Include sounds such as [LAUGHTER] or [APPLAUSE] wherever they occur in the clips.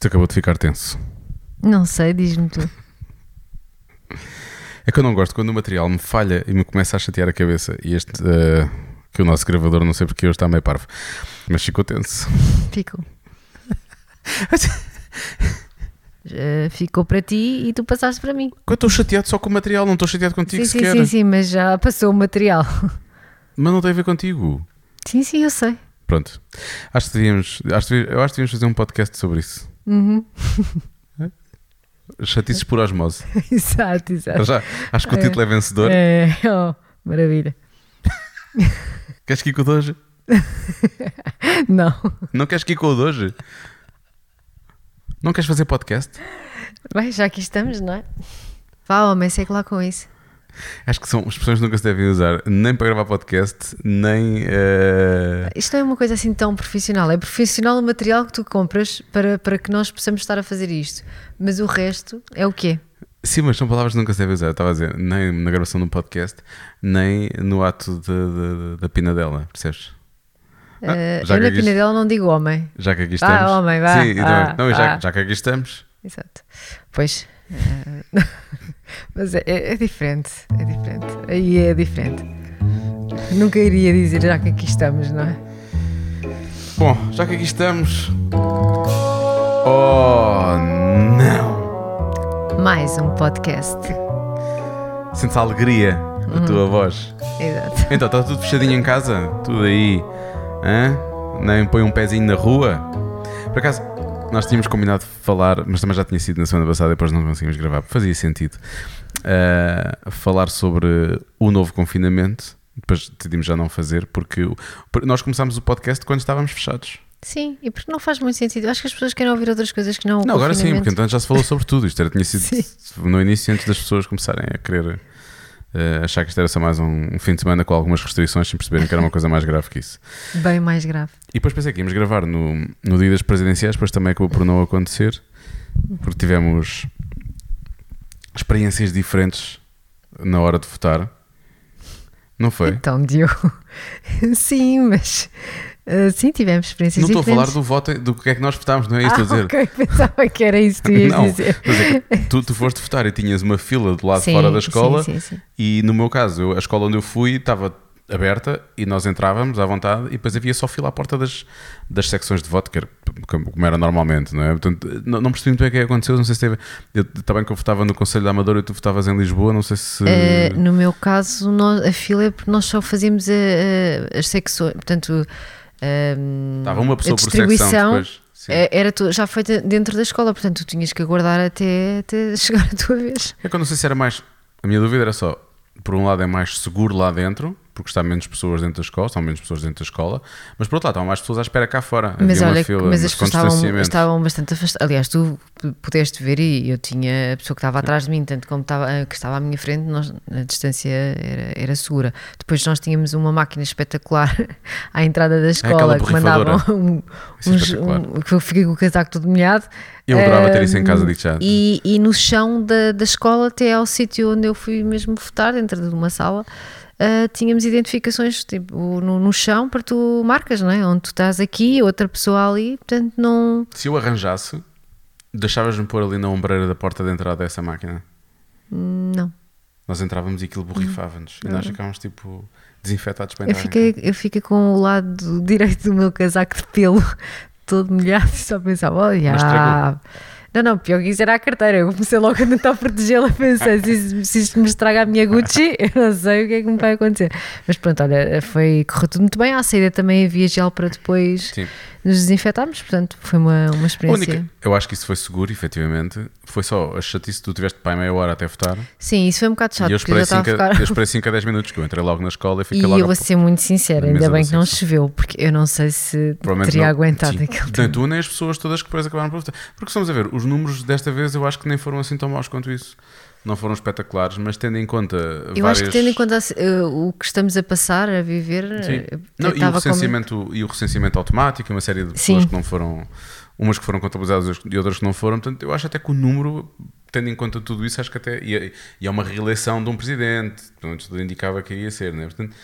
Isto acabou de ficar tenso. Não sei, diz-me tu. [LAUGHS] É que eu não gosto quando o material me falha e me começa a chatear a cabeça. E este, eh, que o nosso gravador, não sei porque hoje está meio parvo. Mas ficou tenso. Ficou. Já ficou para ti e tu passaste para mim. Eu estou chateado só com o material, não estou chateado contigo sim, sim, sequer. sim, sim, mas já passou o material. Mas não tem a ver contigo. Sim, sim, eu sei. Pronto. Acho que devíamos, acho eu acho que devíamos fazer um podcast sobre isso. Uhum. [LAUGHS] Chatices por osmose. [LAUGHS] exato, exato. Já, acho que o título é vencedor. É, [LAUGHS] oh, maravilha. Queres que ir com o de hoje? Não. Não queres que ir com o de hoje? Não queres fazer podcast? Bem, já aqui estamos, não é? Vá, homem, segue lá com isso. Acho que são expressões que nunca se devem usar, nem para gravar podcast, nem. eh, Isto não é uma coisa assim tão profissional. É profissional o material que tu compras para, para que nós possamos estar a fazer isto. Mas o resto é o quê? Sim, mas são palavras que nunca se devem usar. Eu estava a dizer, nem na gravação de um podcast, nem no ato de- de- da pinadela, percebes? Ah, Eh, já eu que na aqui- pina dela não digo homem. Já que aqui Vá, estamos. homem, vá, Sim, e vá, também- não, e já, vá. já que aqui estamos. Exato. Pois. eh, [LAUGHS] mas é, é- é diferente. É diferente. Aí é diferente. Nunca iria dizer já que aqui estamos, não é? Bom, já que aqui estamos. Oh, não! Mais um podcast. Sentes a alegria da tua voz. Exato. Então, está tudo fechadinho em casa? Tudo aí? Hã? Nem põe um pezinho na rua? Por acaso, nós tínhamos combinado de falar, mas também já tinha sido na semana passada, depois não conseguimos gravar, fazia sentido. ah, falar sobre o novo confinamento. Depois decidimos já não fazer, porque nós começámos o podcast quando estávamos fechados. Sim, e porque não faz muito sentido. Acho que as pessoas querem ouvir outras coisas que não Não, agora sim, porque então já se falou sobre tudo. Isto era, tinha sido Sim. no início, antes das pessoas começarem a querer eh, achar que isto era só mais um, um fim de semana com algumas restrições, sem perceberem que era uma coisa mais grave que isso. Bem mais grave. E depois pensei que íamos gravar no, no dia das presidenciais, depois também acabou por não acontecer, porque tivemos experiências diferentes na hora de votar. Não foi? Então, Diogo. [LAUGHS] Sim, mas. ah, sim, tivemos experiências Não estou a falar diferentes. do voto, do que é que nós votámos, não é isso ah, estou a dizer. ok, [LAUGHS] pensava que era isso que tu [LAUGHS] ias Não, dizer. que tu, tu foste votar e tinhas uma fila do lado Sim, fora da escola Sim, sim, sim. e no meu caso, eu- a escola onde eu fui estava aberta e nós entrávamos à vontade e depois havia só fila à porta das, das secções de voto, que era como era normalmente, não é? Portanto, não, não percebi muito bem o que é aconteceu, não sei se teve... Eu, também que eu votava no Conselho da Amadora e tu votavas em Lisboa, não sei se... Eh, no meu caso, nós- a fila é porque nós só fazíamos a- a- as secções, portanto, ahm, Estava uma pessoa por secção depois. Sim. eh, era tu- já feita dentro da escola, portanto, tu tinhas que aguardar até, até [LAUGHS] chegar a tua vez. É que eu não sei se era mais. A minha dúvida era só: por um lado é mais seguro lá dentro, porque está menos pessoas dentro da escola, estão menos pessoas dentro da escola, mas por outro lado, estavam mais pessoas à espera cá fora. Mas olha, fila, mas as pessoas estavam, estavam bastante afastadas. Aliás, tu pudeste ver e eu tinha a pessoa que estava atrás de mim, tanto como estava, que estava à minha frente, nós, a distância era, era segura. Depois nós tínhamos uma máquina espetacular [LAUGHS] à entrada da escola que mandava borrifadora. um, é uns, um, que eu fiquei com o casaco todo molhado. Eu adorava ter isso em casa, digo já. E, e no chão da, da escola, até ao sítio onde eu fui mesmo votar, dentro de uma sala, ah, tínhamos identificações tipo, no, no chão para tu marcas, não é? Onde tu estás aqui, outra pessoa ali, portanto não. Se eu arranjasse, deixavas-me pôr ali na ombreira da porta de entrada dessa máquina. Não. Nós entrávamos e aquilo borrifava-nos. E nós ficávamos tipo desinfetados para Eu entrar. em fiquei, eu fiquei com o lado direito do meu casaco de pelo [LAUGHS] todo molhado e só pensava, olha. Não, não, pior que isso era a carteira. Eu comecei logo a tentar protegê-la. [LAUGHS] Pensei, se, se isto me estraga a minha Gucci, [LAUGHS] eu não sei o que é que me vai acontecer. Mas pronto, olha, foi, correu tudo muito bem. À saída também havia gel para depois Sim. Nos desinfetarmos. Portanto, foi uma, uma experiência. única, eu acho que isso foi seguro, efetivamente. Foi só a chatice que tu tiveste aí meia hora até votar. Sim, isso foi um bocado chato, e eu eu esperei, já estava 5 a a, ficar. eu esperei 5 a 10 minutos, que eu entrei logo na escola e fiquei E logo eu a- vou ser muito sincera, ainda mesa bem que não choveu, porque eu não sei se teria não. aguentado Sim. aquele tempo. tu, nem as pessoas todas que depois acabaram por votar. Porque estamos a ver, os números desta vez eu acho que nem foram assim tão maus quanto isso. Não foram espetaculares, mas tendo em conta. Eu acho que tendo em conta eh, o que estamos a passar, a viver, Sim. eh, Não, e, o recenseamento, e o recenseamento automático, uma série de pessoas Sim. que não foram. Umas que foram contabilizadas e outras que não foram. Portanto, eu acho até que o número, tendo em conta tudo isso, acho que até. E é, e é uma reeleição de um presidente. Portanto, tudo indicava que iria ser, né? Portanto,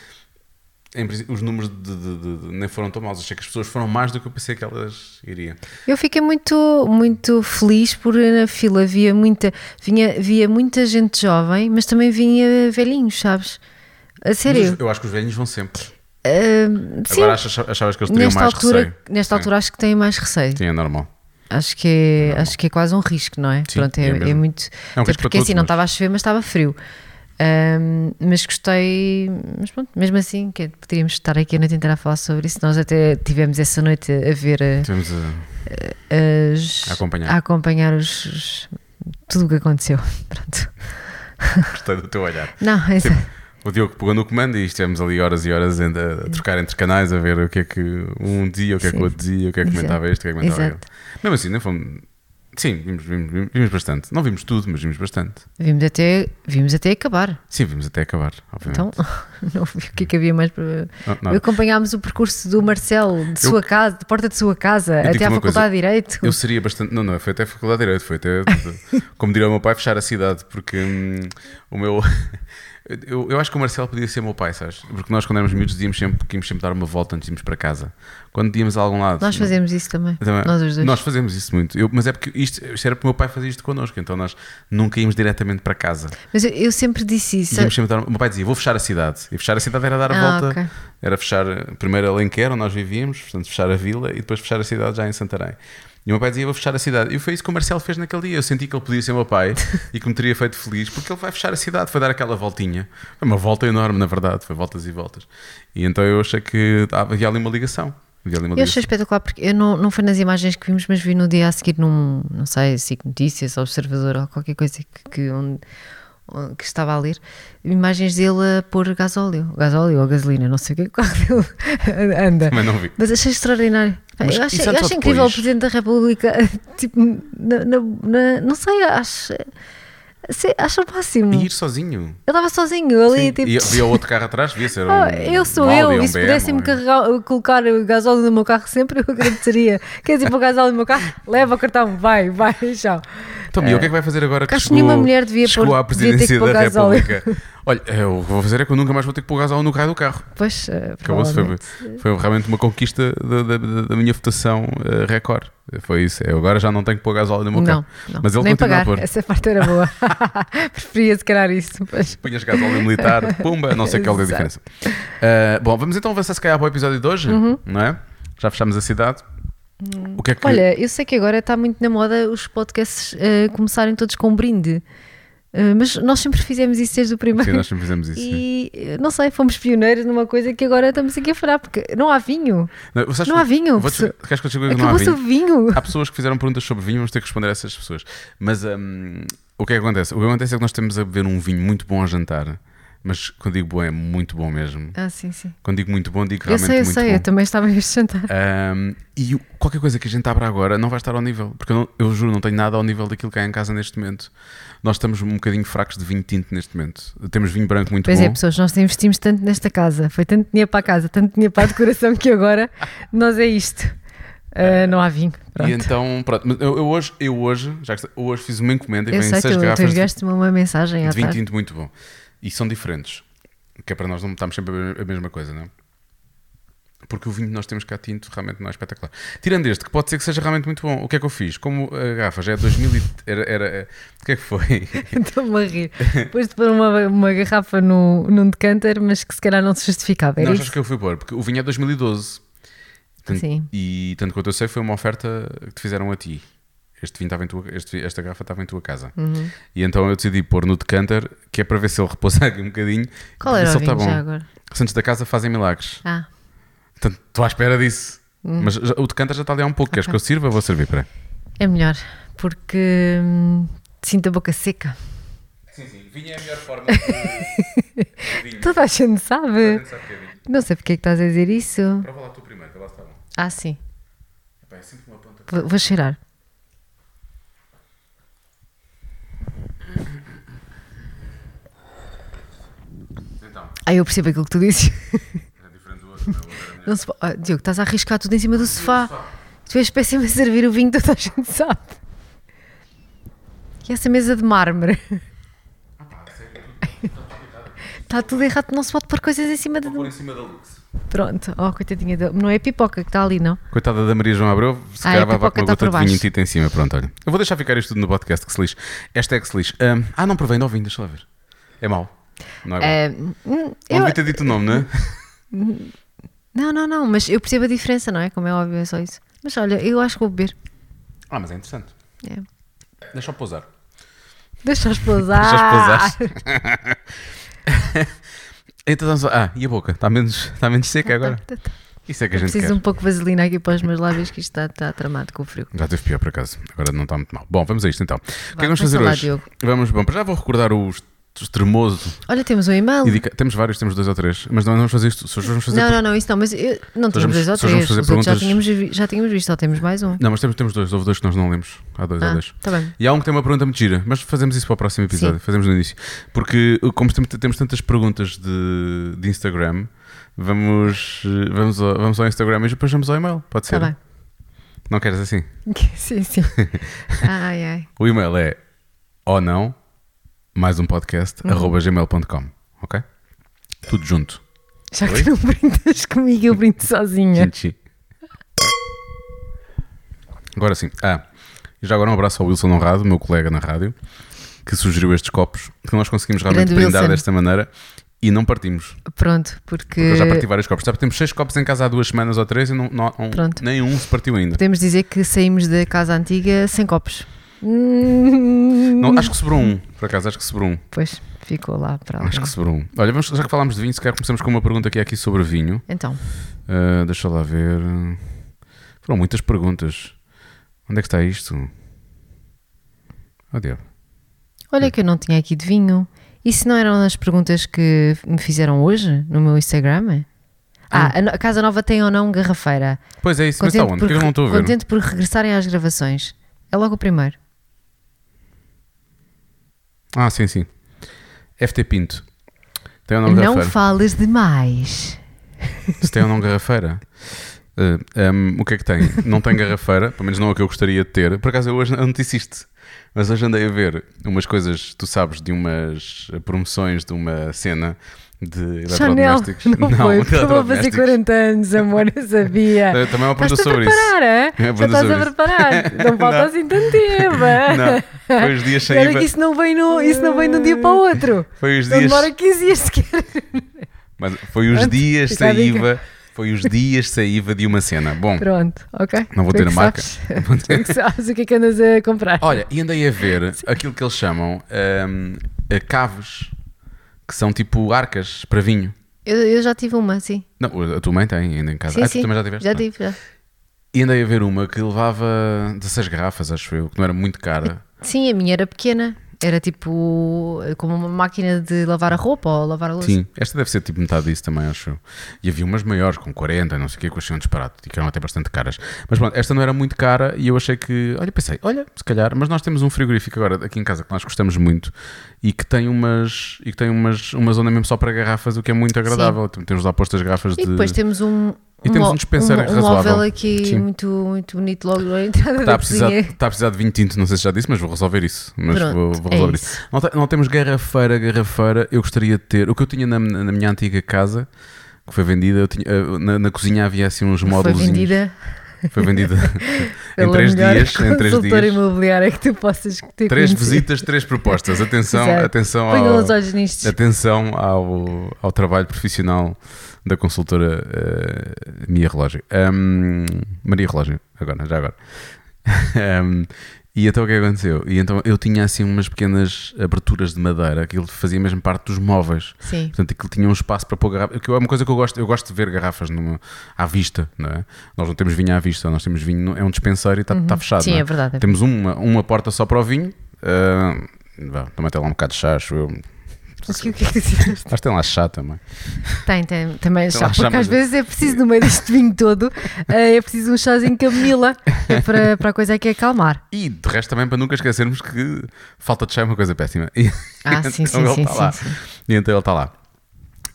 em os números de, de- de- nem foram tão maus. Achei que as pessoas foram mais do que eu pensei que elas iriam. Eu fiquei muito, muito feliz por na fila havia muita, vinha, via muita gente jovem, mas também vinha velhinhos, sabes? A sério. eu acho que os velhos vão sempre. Ah, sim, Agora achas- achavas que eles teriam nesta mais altura, receio? nesta Sim. altura acho que têm mais receio. Sim, é normal. Acho que é, acho que é quase um risco, não é? Sim, Pronto, é, é é muito. É um porque assim todos, não mas- estava a chover, mas estava frio. Ahm, mas gostei, mas pronto, mesmo assim, que poderíamos estar aqui a noite inteira a falar sobre isso. Nós até tivemos essa noite a ver a- Tivemos a, as, A acompanhar. a acompanhar os, os- tudo o que aconteceu. [LAUGHS] Pronto. gostei do teu olhar. Não, é Sim. O Diogo pegou no comando e estivemos ali horas e horas a, a trocar entre canais a ver o que é que um dizia, o que é que o outro dizia, o que é que Exato. comentava este, o que é que comentava Exato. aquele. Mesmo assim, não fomos. Sim, vimos, vimos, vimos- bastante. Não vimos tudo, mas vimos bastante. vimos até, vimos até acabar. Sim, vimos até acabar, obviamente. Então, [LAUGHS] não vi o que é que havia mais para. Não. Acompanhámos o percurso do Marcelo, de Eu- sua casa, de porta de sua casa, até à Faculdade de Direito. Eu seria bastante. Não, não, foi até a Faculdade de Direito, foi até, [LAUGHS] como diria o meu pai, fechar a cidade, porque hum, o meu. Eu, eu acho que o Marcelo podia ser meu pai, sabes? Porque nós, quando éramos miúdos, íamos sempre, íamos sempre dar uma volta antes de irmos para casa. Quando íamos a algum lado. Nós fazemos isso também. Também- Nós os dois. Nós fazemos isso muito. Eu- mas é porque isto, isto era porque o meu pai fazia isto connosco, então nós nunca íamos diretamente para casa. Mas eu, eu sempre disse isso. Íamos sempre dar, o meu pai dizia: Vou fechar a cidade. E fechar a cidade era dar a Ah, volta, ok. era fechar primeiro Alenquer, onde nós vivíamos, portanto, fechar a vila e depois fechar a cidade já em Santarém. E o meu pai dizia: Vou fechar a cidade. E foi isso que o Marcelo fez naquele dia. Eu senti que ele podia ser meu pai [LAUGHS] e que me teria feito feliz porque ele vai fechar a cidade, foi dar aquela voltinha. Foi uma volta enorme, na verdade, foi voltas e voltas. E então eu achei que havia ali uma ligação. Havia ali uma Eu achei espetacular porque eu não, não foi nas imagens que vimos, mas vi no dia a seguir num, não sei, SIC Notícias, Observador ou qualquer coisa que, que, onde- que estava a ler, imagens dele a pôr gasóleo, gasóleo ou gasolina, não sei o que, [LAUGHS] o carro dele anda. Também não vi. Mas achei extraordinário. Mas eu acho, eu é acho incrível o. Presidente da República, [LAUGHS] tipo, na, na- na- não sei, acho, acho o máximo. E Ele ir sozinho. estava sozinho ali, Sim. tipo. E havia outro carro atrás, devia ser [LAUGHS] um. Ah, eu sou um eu, um e se pudessem-me um- carregar, colocar o gasóleo no meu carro sempre, eu agradeceria. Quer dizer, para o gasóleo no meu carro, leva o cartão, vai, vai, tchau. Então, o que é que vai fazer agora que acho que chegou, nenhuma mulher devia chegou pôr- à devia ter que presidência da. República? Olha, é, o que vou fazer é que eu nunca mais vou ter que pôr gasóleo no raio do carro. Pois, eh, Acabou-se, foi, foi realmente uma conquista da, da- da- minha votação eh, recorde. Foi isso. Eu agora já não tenho que pôr gasóleo no meu Não, carro. não. Mas ele nem pagar, a pôr. essa parte era boa. [LAUGHS] Preferia se calhar isso. Pois. Punhas gasóleo militar, pumba, não sei qual é a diferença. Ah, bom, vamos então avançar se calhar para o episódio de hoje, não é? Já fechámos a cidade. Que é que. Olha, eu sei que agora está muito na moda os podcasts eh, começarem todos com um brinde. Eh, mas nós sempre fizemos isso desde o primeiro. Sim, nós sempre fizemos isso. E eh, não sei, fomos pioneiros numa coisa que agora estamos aqui a falar, porque não há vinho. Não, não há que- vinho, Vou-te- Queres que eu te diga que não há vinho? vinho. Há pessoas que fizeram perguntas sobre vinho, vamos ter que responder a essas pessoas. Mas hum, o que é que acontece? O que acontece é que nós temos a beber um vinho muito bom a jantar. Mas quando digo bom, é muito bom mesmo. Ah, sim, sim. Quando digo muito bom, digo Eu realmente sei, eu muito sei, bom. eu também estava neste jantar. Um, e qualquer coisa que a gente abra agora não vai estar ao nível, porque eu, não- eu juro, não tenho nada ao nível daquilo que há em casa neste momento. Nós estamos um bocadinho fracos de vinho tinto neste momento. Temos vinho branco muito Pois bom. é, pessoas, nós investimos tanto nesta casa, foi tanto dinheiro para a casa, tanto dinheiro para a decoração que agora nós é isto. Ah, não há vinho. Pronto. e então, pronto, mas eu, eu hoje, eu hoje, já que eu hoje fiz uma encomenda e eu vem sei, seis tu, tu garrafas de, enviaste-me uma mensagem de vinho tinto muito bom. E são diferentes. Que é para nós não estarmos sempre a mesma coisa, não é? Porque o vinho que nós temos cá tinto realmente não é espetacular. Tirando este, que pode ser que seja realmente muito bom, o que é que eu fiz? Como a garrafa já é 2000 e... Era, era, o que é que foi? [LAUGHS] Estou-me a rir. Depois de pôr uma, uma garrafa no, num decanter, mas que se calhar não se justificava. Era não, isso? acho que eu fui pôr, porque o vinho é 2012. Tanto- Sim. E tanto quanto eu sei, foi uma oferta que te fizeram a ti. Este vinho estava em tua, este, esta garrafa estava em tua casa. Uhum. E então eu decidi pôr no decanter, que é para ver se ele [LAUGHS] repousa aqui um bocadinho. Qual era o está vinho bom. já agora? Santos da casa fazem milagres. Ah, Portanto, estou à espera disso. Mas já- o decanter já está ali há um pouco. Queres Hum. Ok. que eu sirva? Vou servir, peraí. é melhor, porque hum, sinto a boca seca. Sim, sim. Vinho é a melhor forma [LAUGHS] de vinho. Toda a gente sabe. Não sei porque é que estás a dizer isso. Prova lá tu primeiro, que lá está bom. Ah, sim. Epá, é sempre uma ponta. Vou, vou cheirar. Ah, eu percebo aquilo que tu dizes. é diferente do outro. não é? Não se Ah, Diogo, estás a arriscar tudo em cima do sofá. Tu és péssimo a servir o vinho, toda a gente sabe. E essa mesa de mármore? Ah, [LAUGHS] está tudo errado, não se pode pôr coisas em cima de. Vou pôr em cima da Lux. Pronto, oh, coitadinha dele. Não é a pipoca que está ali, não? Coitada da Maria João Abreu, se Ah, calhar a vai com uma está gota de vinho tinta em cima. Pronto, olha. Eu vou deixar ficar isto tudo no podcast, que se lixe. Esta é que se lixe. Ahm, ah, não provei, não deixa lá ver. É mau. Não é bom. É, hum, eu- devia ter dito o nome, não é? [LAUGHS] não, não, não, mas eu percebo a diferença, não é? Como é óbvio, é só isso. Mas olha, eu acho que vou beber. Ah, mas é interessante. É. Deixa eu pousar. Deixa-os [LAUGHS] pousar. Deixa-os [LAUGHS] Então, vamos lá. ah, e a boca? Está menos, está menos seca agora? Isso é que a gente Preciso quer. um pouco de vaselina aqui para os meus lábios, que isto está, está tramado com o frio. Já teve pior por acaso. Agora não está muito mal. Bom, vamos a isto então. o que é que vamos fazer lá, hoje? Diogo. Vamos, bom, para já vou recordar os extremoso. Olha, temos um e-mail. Temos vários, temos dois ou três. Mas não vamos fazer isto. Hoje vamos fazer Não, não, não, isso não, mas eu, não vamos- dois ou três. outros já perguntas- tínhamos, já tínhamos visto, só temos mais um. Não, mas temos, temos dois. Houve dois que nós não lemos. Há dois, há Ah, dois. tá bem. E há um que tem uma pergunta muito gira, mas fazemos isso para o próximo episódio, Sim. fazemos no início. Porque, uh, como temos, temos tantas perguntas de, de Instagram, vamos, uh, vamos, ao, vamos ao Instagram e depois vamos ao e-mail. Pode ser? Está bem. Não queres assim? [LAUGHS] sim, sim. [LAUGHS] Ai, ai. O e-mail é ou não, mais um podcast, Uhum. arroba gmail.com. Ok? Tudo junto. Já Oi? que não brindas comigo, eu brindo sozinha. Chinchi. Agora sim. Ah, e já agora um abraço ao Wilson Honrado, meu colega na rádio, que sugeriu estes copos, que nós conseguimos realmente Grande brindar Wilson. desta maneira e não partimos. Pronto, porque Porque eu já parti vários copos. Sabe, temos seis copos em casa há duas semanas ou três e não, não- um- Pronto. nenhum se partiu ainda. podemos dizer que saímos da casa antiga sem copos. Hum, Não, acho que sobrou um, por acaso, acho que sobrou um. Pois, ficou lá para alguém. Acho que sobrou um. Olha, vamos, já que falámos de vinho, se calhar começamos com uma pergunta que é aqui sobre vinho. Então, Ah, deixa lá ver. Foram muitas perguntas. Onde é que está isto? Oh, diabo. olha que eu não tinha aqui de vinho. Isso não eram as perguntas que me fizeram hoje no meu Instagram? Ah, a no- a Casa Nova tem ou não garrafeira? Pois é isso, mas está onde? Porque eu não estou a ver. contente por regressarem às gravações. É logo o primeiro. Ah, sim, sim. FT Pinto. Tem ou não não garrafeira? fales demais. Se tem ou não garrafeira? Ah, um, o que é que tem? Não tem garrafeira, pelo menos não é o que eu gostaria de ter. Por acaso eu hoje não te disse isto, mas hoje andei a ver umas coisas, tu sabes, de umas promoções de uma cena de Chanel, eletrodomésticos. não, de foi. Porque eu vou fazer eletrodomésticos. 40 anos, amor, eu sabia. [LAUGHS] Também é uma pergunta Estás-te a sobre isso. preparar, é? É uma Já estás a isso. preparar. Não [LAUGHS] falta Não. assim tanto tempo. é? Não, foi os dias [LAUGHS] sem Olha IVA. que isso não, vem no, isso não vem de um dia para o outro. Foi os Não dias, demora 15 dias sequer. mas foi os Pronto, dias a sem. IVA. Foi os dias sem IVA de uma cena. Bom, Pronto, ok. Não vou é que a marca. Tu é que sabes o que é que andas a comprar. Olha, e andei a ver aquilo que eles chamam hum, eh, caves, que são tipo arcas para vinho. Eu, eu já tive uma, sim. Não, a tua mãe tem ainda em casa. Sim, ah, sim. tu também já tiveste? Já tive, já. E andei a ver uma que levava 16 garrafas, acho eu, que não era muito cara. Sim, a minha era pequena. Era tipo como uma máquina de lavar a roupa ou lavar a louça. Sim, esta deve ser tipo metade disso também, acho eu. E havia umas maiores, com 40, não sei o que, achei um disparate, e que eram até bastante caras. Mas pronto, esta não era muito cara e eu achei que, olha, pensei, olha, se calhar, mas nós temos um frigorífico agora aqui em casa que nós gostamos muito e que tem umas, e que tem umas, uma zona mesmo só para garrafas, o que é muito agradável. Temos lá postas garrafas E de. depois temos um. E temos um mo- dispenser um, razoável. Um móvel aqui Sim. muito, muito bonito logo na entrada Está da a, precisar, cozinha. está a precisar de vinho tinto, não sei se já disse, mas vou resolver isso. Mas Pronto, vou, vou é resolver isso. isso. Não, não temos garrafeira, garrafeira. Eu gostaria de ter. O que eu tinha na, na minha antiga casa, que foi vendida, tinha, eh, na, na cozinha havia assim uns Foi módulos. vendida Foi vendida [LAUGHS] em três dias. Em três dias. imobiliária que tu possas ter Três conhecido. visitas, três propostas. Atenção, Exato. atenção ao, atenção ao, ao trabalho profissional da consultora eh, Mia Relógio. Ahm, Maria Relógio, agora, já agora. [LAUGHS] Ahm, e então o que é que aconteceu? E então eu tinha assim umas pequenas aberturas de madeira, aquilo fazia mesmo parte dos móveis. Sim. Portanto, aquilo tinha um espaço para pôr garrafas. Que é uma coisa que eu gosto, eu gosto de ver garrafas numa, à vista, não é? Nós não temos vinho à vista, nós temos vinho, é um dispensário e está está fechado. Sim, não é? é verdade. Temos uma, uma porta só para o vinho. vá, também tem lá um bocado de chá, acho eu. O que, o que é que disseste? Acho que tem lá chá também. Tem, tem, também Tem chá, lá chá, porque às mas- vezes é preciso, no meio deste vinho todo, eh, é preciso um chazinho camomila para, para a coisa aqui acalmar. E de resto também para nunca esquecermos que falta de chá é uma coisa péssima. E, Ah, sim, então sim, sim, lá. sim, sim. E então ele está lá.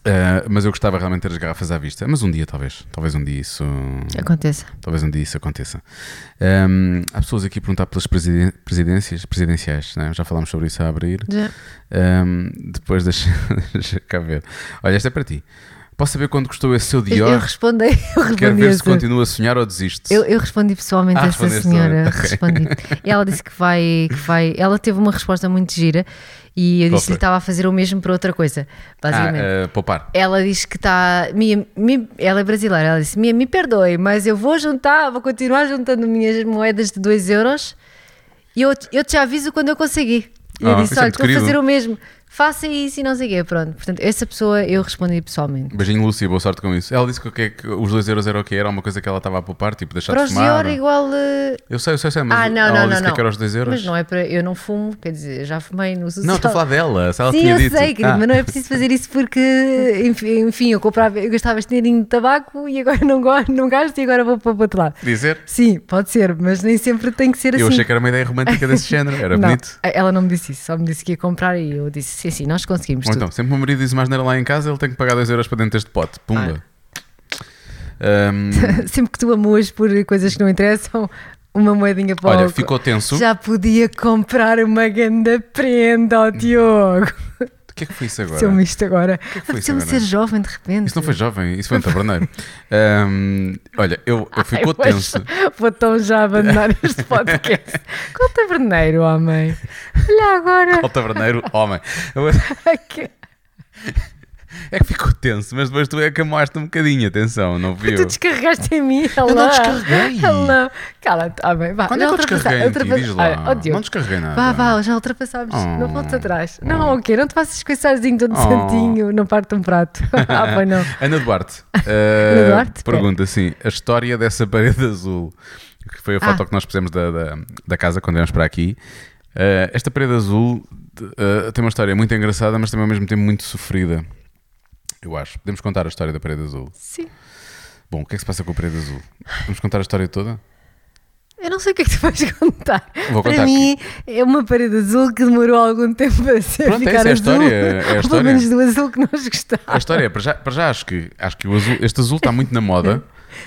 Ah, mas eu gostava realmente de ter as garrafas à vista. Mas um dia, talvez. Talvez um dia isso. Aconteça. Talvez um dia isso aconteça. Ahm, há pessoas aqui a perguntar pelas presiden- presidências presidenciais, né? já falámos sobre isso a abrir. Já. Ahm, depois deixa, [LAUGHS] deixa cá ver. Olha, esta é para ti. Posso saber quando custou esse seu Eu, eu Dior? respondi, [LAUGHS] eu Quero respondi ver se continua a sonhar ou desiste. Eu, eu respondi pessoalmente Ah, a essa senhora. também, ok. Respondi. E ela disse que vai, que vai. Ela teve uma resposta muito gira e eu Qual disse-lhe foi? que estava a fazer o mesmo para outra coisa. ah, Basicamente. eh, poupar. Ela diz que está. Ela é brasileira. Ela disse: Mia, me perdoe, mas eu vou juntar, vou continuar juntando minhas moedas de 2 euros e eu, eu te aviso quando eu conseguir. E eu Ah, disse: é Olha, estou a fazer o mesmo. Faça isso e não sei o quê. Pronto. Portanto, essa pessoa eu respondi pessoalmente. Beijinho, Lúcia, boa sorte com isso. Ela disse que, o que, é que os 2 euros era o que era uma coisa que ela estava a poupar, tipo, deixar Para de os fumar. Dior, igual. eh, Eu sei, eu sei, eu sei, mas Ah, não, ela não, disse não. que era os 2 euros. Mas não é para. Eu não fumo, quer dizer, já fumei no social. Não, estou a falar dela, se ela Sim, tinha eu dito. sei, querido, Ah. mas não é preciso fazer isso porque, enfim, eu comprava, eu gastava este dinheirinho de tabaco e agora não, gosto, não gasto e agora vou para o outro lado. Dizer? Sim, pode ser, mas nem sempre tem que ser assim. Eu achei que era uma ideia romântica desse [LAUGHS] género, era não, bonito. ela não me disse isso, só me disse que ia comprar e eu disse, sim, sim, nós conseguimos Ou tudo. então, sempre o meu marido diz mais nada lá em casa, ele tem que pagar 2 euros para dentro deste pote. Pumba. Ah. Ahm, [LAUGHS] sempre que tu amuas por coisas que não interessam, uma moedinha para olha, o- ficou tenso. Já podia comprar uma grande prenda ao Diogo. O que é que foi isso agora? Seu-me isto agora. que foi isso Apeteceu-me agora? ser jovem de repente. Isso não foi jovem, isso foi um taberneiro. [LAUGHS] Ahm, olha, eu, eu ficou Ai, tenso. Vou tão já abandonar [LAUGHS] este podcast. Qual taberneiro, homem? Olha agora. Ao taberneiro, homem. [LAUGHS] Eu- É que ficou tenso, mas depois tu é que amoaste um bocadinho, atenção, não viu? Tu descarregaste em mim. Eu não descarreguei. Hello. Cala-te, homem. Vá, Quando é que eu descarreguei ultrapassa- Diz lá. Diogo. Não descarreguei nada. Vá, vá, já ultrapassámos. Oh. Não voltes atrás. Não, o quê? Não te faças com esse arzinho todo Oh. santinho. Não parte um prato. [LAUGHS] ah, pois não. Ana Duarte, [LAUGHS] eh, Duarte? pergunta assim: a história dessa parede azul, que foi a foto Ah. que nós pusemos da, da, da casa quando viemos para aqui. eh, esta parede azul eh, tem uma história muito engraçada, mas também ao mesmo tempo muito sofrida. Eu acho. Podemos contar a história da parede azul. Sim. Bom, o que é que se passa com a parede azul? Vamos contar a história toda? Eu não sei o que é que tu vais contar. Vou Para contar mim, é uma parede azul que demorou algum tempo a ser Pronto, ficar essa é a azul. história, é a Ou pelo história. menos do azul que nós gostávamos. A história é, para já, para já acho que, acho que o azul, este azul está muito na moda.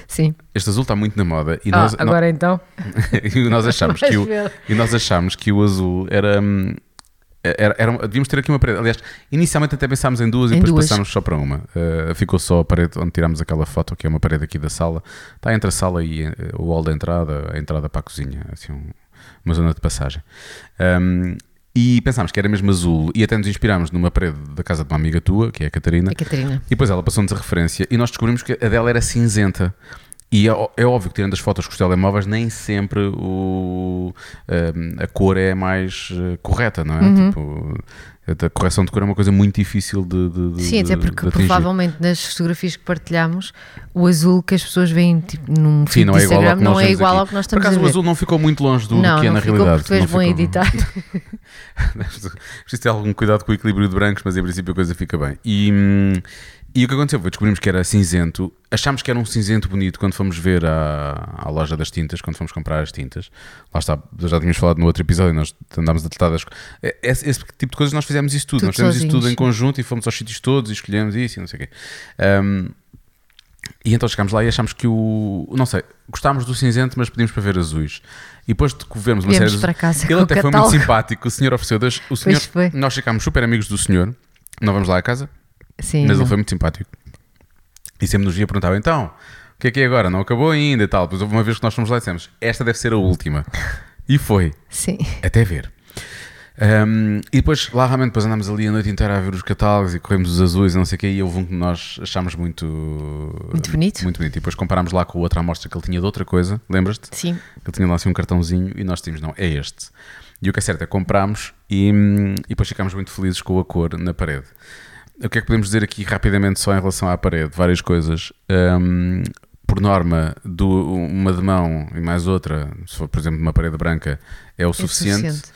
Sim. Este azul está muito na moda e Ah, nós, agora então. [LAUGHS] e nós [LAUGHS] achamos que o, ver. e nós achamos que o azul era, hum, era, era- devíamos ter aqui uma parede. Aliás, inicialmente até pensámos em duas e Em depois duas. passámos só para uma. Uh, ficou só a parede onde tirámos aquela foto, que é uma parede aqui da sala. Está entre a sala e uh, o hall da entrada, a entrada para a cozinha, assim, um- uma zona de passagem. Um, e pensámos que era mesmo azul e até nos inspirámos numa parede da casa de uma amiga tua, que é a Catarina. A Catarina. E depois ela passou-nos a referência e nós descobrimos que a dela era cinzenta. E é, é óbvio que tirando as fotos com os telemóveis, nem sempre o, hum, a cor é mais eh, correta, não é? Uhum. Tipo, a correção de cor é uma coisa muito difícil de, de, de- Sim, até porque provavelmente nas fotografias que partilhamos, o azul que as pessoas veem tipo, num Sim, não é igual Instagram não é igual ao que nós Por estamos acaso a o ver. azul não ficou muito longe do, do não, que é na ficou realidade. porque tu és bom a ficou- editar. [LAUGHS] [LAUGHS] Preciso ter algum cuidado com o equilíbrio de brancos, mas em princípio a coisa fica bem. E, hum, e o que aconteceu foi descobrimos que era cinzento. Achámos que era um cinzento bonito quando fomos ver à, à loja das tintas, quando fomos comprar as tintas. Lá está, já tínhamos falado no outro episódio, nós andámos a tratar das. é- Esse, esse tipo de coisas nós fizemos isso tudo. Tudo nós fizemos isso tudo sozinhos, em conjunto e fomos aos sítios todos e escolhemos isso e não sei o quê. Hum, e então chegámos lá e achámos que o. Não sei, gostámos do cinzento, mas pedimos para ver azuis. E depois de que vermos uma Viemos série para casa Ele até foi muito simpático. O senhor ofereceu dois. O senhor, nós ficámos super amigos do senhor. Não vamos lá à casa, Sim, mas não. ele foi muito simpático. E sempre nos via perguntar: então, o que é que é agora? Não acabou ainda e tal. Depois houve uma vez que nós fomos lá e dissemos: esta deve ser a última. [LAUGHS] E foi. Sim. Até ver. Um, e depois, lá realmente, depois andámos ali a noite inteira a ver os catálogos e corremos os azuis e não sei o que, e houve um que nós achámos muito... Muito bonito. Muito bonito. E depois comparámos lá com a outra amostra que ele tinha de outra coisa, lembras-te? Sim. Ele tinha lá assim um cartãozinho e nós tínhamos, não, é este. E o que é certo é que comprámos e, hum, e depois ficámos muito felizes com a cor na parede. O que é que podemos dizer aqui rapidamente só em relação à parede? Várias coisas. Hum, por norma, do, uma de mão e mais outra, se for por exemplo uma parede branca, é o suficiente. suficiente.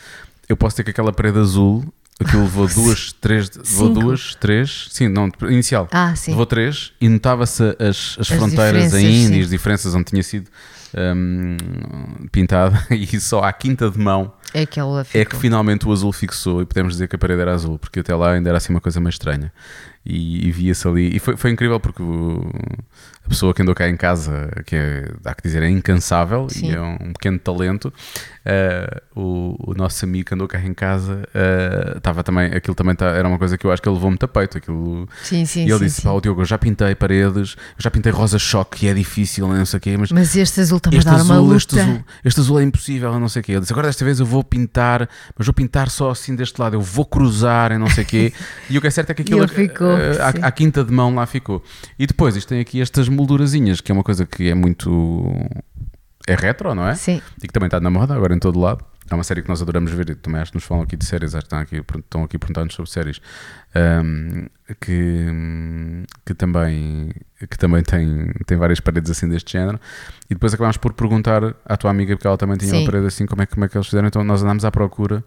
Eu posso ter que aquela parede azul, aquilo levou [LAUGHS] duas, três, levou duas, três, sim, não, inicial. Ah, sim. Levou três e notava-se as, as, As fronteiras ainda e as diferenças onde tinha sido hum, pintada [LAUGHS] e só à quinta de mão É que é que finalmente o azul fixou e podemos dizer que a parede era azul, porque até lá ainda era assim uma coisa meio estranha. e, e via-se ali. E foi, foi incrível porque o- a pessoa que andou cá em casa, que é, há que dizer, é incansável Sim. e é um pequeno talento. eh, o, o nosso amigo que andou cá em casa estava também, aquilo também tá- era uma coisa que eu acho que ele levou muito a peito. Aquilo, Sim, sim, e ele sim, disse: sim. pá, o Diogo, eu já pintei paredes, eu já pintei rosa choque, e é difícil, não sei o quê, mas Mas este azul a este uma azul, luta. este azul, este azul é impossível, não sei o quê. Eu disse, agora desta vez eu vou pintar, mas vou pintar só assim deste lado, eu vou cruzar e não sei o quê. [LAUGHS] E o que é certo é que aquilo, ele ficou, sim. à, à quinta de mão lá ficou. E depois isto tem aqui estas moldurazinhas, que é uma coisa que é muito... É retro, não é? Sim. E que também está na moda agora em todo lado. É uma série que nós adoramos ver e também acho que nos falam aqui de séries, acho que estão aqui, estão aqui perguntando sobre séries ahm, que, que também, que também tem, tem várias paredes assim deste género. E depois acabámos por perguntar à tua amiga, porque ela também tinha Sim. uma parede assim, como é, como é que eles fizeram. Então nós andámos à procura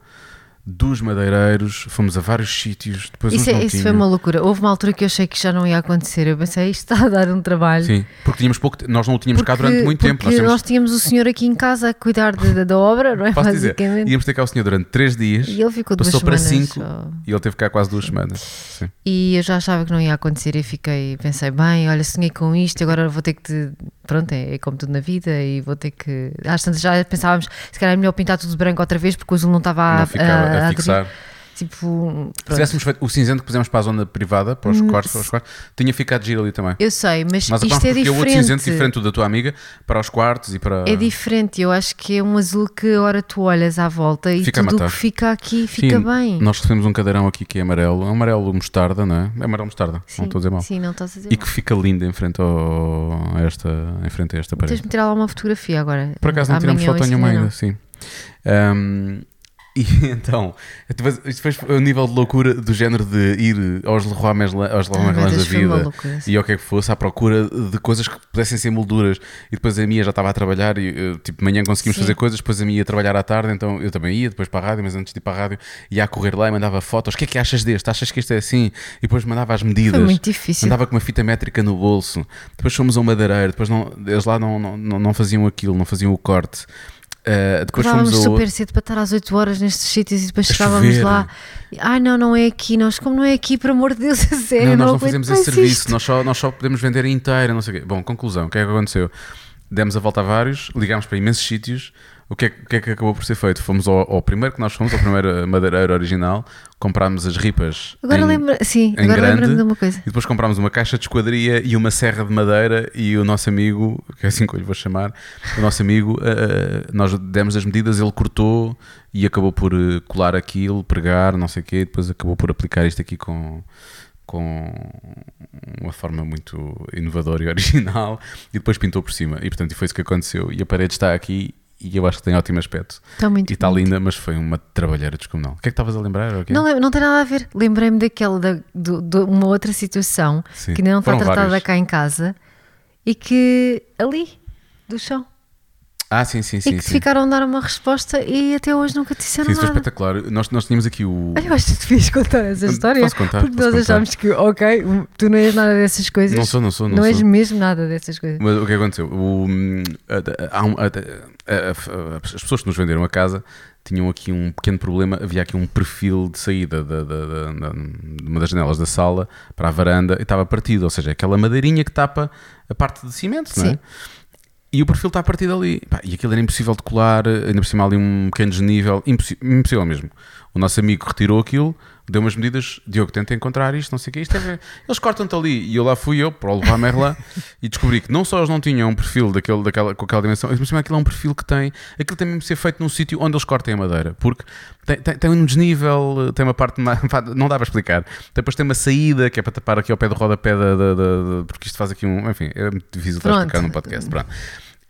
dos madeireiros, fomos a vários sítios, depois Isso, é- isso foi uma loucura. Houve uma altura que eu achei que já não ia acontecer. Eu pensei, isto está a dar um trabalho. Sim, porque tínhamos pouco, nós não o tínhamos cá Porque- durante muito tempo. Nós temos, nós tínhamos o senhor aqui em casa a cuidar de- da- da obra, não é? posso dizer, Basicamente. íamos ter cá o senhor durante três dias. E ele ficou duas Passou para semanas. cinco só. e ele teve cá quase duas semanas. Sim. E eu já achava que não ia acontecer e fiquei, pensei, bem, olha, sonhei com isto, agora vou ter que te. Pronto, é, é como tudo na vida e vou ter que. Às tantas já pensávamos, se calhar é melhor pintar tudo de branco outra vez porque o azul não estava a, não ficava a, fixar. Tipo, Se tivéssemos feito o cinzento que pusemos para a zona privada, para os quartos, para os quartos, tinha ficado giro ali também. Eu sei, mas, Mas isto é porque o outro diferente. cinzento diferente do da tua amiga para os quartos e para. É diferente, eu acho que é um azul que agora tu olhas à volta e Fica tudo que fica aqui fica Sim, bem. Nós recebemos um cadeirão aqui que é amarelo, é um amarelo mostarda, não é? É amarelo mostarda, sim, não estou a dizer mal. Sim, não estás a dizer E mal. que fica lindo em frente, ao, a esta, em frente a esta parede. Tens de me tirar lá uma fotografia agora. Por acaso não tiramos foto nenhuma ainda sim. Ahm, e [LAUGHS] então, isto foi o nível de loucura do género de ir aos Leroy Merlin, Ah, da vida loucura, e ao que é que fosse, à procura de coisas que pudessem ser molduras. E depois a minha já estava a trabalhar e eu, tipo, manhã conseguimos Sim. fazer coisas, depois a minha ia trabalhar à tarde, então eu também ia depois para a rádio, mas antes de ir para a rádio ia a correr lá e mandava fotos. O que é que achas deste? Achas que este é assim? E depois mandava as medidas. Foi muito difícil. Andava com uma fita métrica no bolso. Depois fomos a um madeireiro. Depois não, eles lá não, não, não faziam aquilo, não faziam o corte. Uh, depois fomos ao super cedo para estar às 8 horas nestes sítios e depois A chegávamos chover. lá. Ai não, não é aqui. Nós, como não é aqui, por amor de Deus, [LAUGHS] a sério. Não, nós não aguento fazemos esse serviço, isto. nós só, nós só podemos vender inteira, não sei o quê. Bom, conclusão, o que é que aconteceu? Demos a volta a vários, ligámos para imensos sítios. O que, é, que- o que é que acabou por ser feito? Fomos ao, ao primeiro que nós fomos, ao primeiro madeireiro original, comprámos as ripas. Agora em- lembra, sim, em agora grande. de uma coisa. E depois comprámos uma caixa de esquadria e uma serra de madeira e o nosso amigo, que é assim que eu lhe vou chamar, o nosso amigo, eh, nós demos as medidas, ele cortou e acabou por eh, colar aquilo, pregar, não sei o quê, e depois acabou por aplicar isto aqui com com uma forma muito inovadora e [LAUGHS] original e depois pintou por cima e portanto foi isso que aconteceu e a parede está aqui e eu acho que tem ótimo aspecto Está muito e está linda mas foi uma trabalheira descomunal o que é que estavas a lembrar? Não, não tem nada a ver. Lembrei-me daquela, da, do- de uma outra situação Sim. que ainda não está Foram tratada várias. cá em casa e que ali, do chão, ah sim sim e sim, que te sim. ficaram a dar uma resposta e até hoje nunca te disseram Sim, isso foi nada. espetacular. Nós, nós tínhamos aqui o. Olha, eu acho que tu devias contar essa história. Posso contar, Porque posso nós contar. achámos que, ok, tu não és nada dessas coisas. Não sou, não sou, não, Não és sou. mesmo nada dessas coisas. Mas o que aconteceu? O, hum, a- a- a- as pessoas que nos venderam a casa tinham aqui um pequeno problema. Havia aqui um perfil de saída da- da- da- da- de uma das janelas da sala para a varanda e estava partido. Ou seja, aquela madeirinha que tapa a parte de cimento, não é? Sim. E o perfil está partido ali. Pá, e aquilo era impossível de colar, ainda por cima ali um pequeno desnível, impossi- impossível mesmo. O nosso amigo retirou aquilo, deu umas medidas, Diogo, tenta encontrar isto, não sei o que, isto é, eles cortam-te ali. E eu lá fui eu, para o levar Merlin, e descobri que não só eles não tinham um perfil daquele, daquela, com aquela dimensão, mas aquilo é um perfil que tem, aquilo tem mesmo de ser feito num sítio onde eles cortem a madeira, porque tem, tem, tem um desnível, tem uma parte, [LAUGHS] não dá para explicar. Depois tem uma saída que é para tapar aqui ao pé do rodapé, da, da, da- porque isto faz aqui um, enfim, é muito difícil de explicar num podcast, pronto.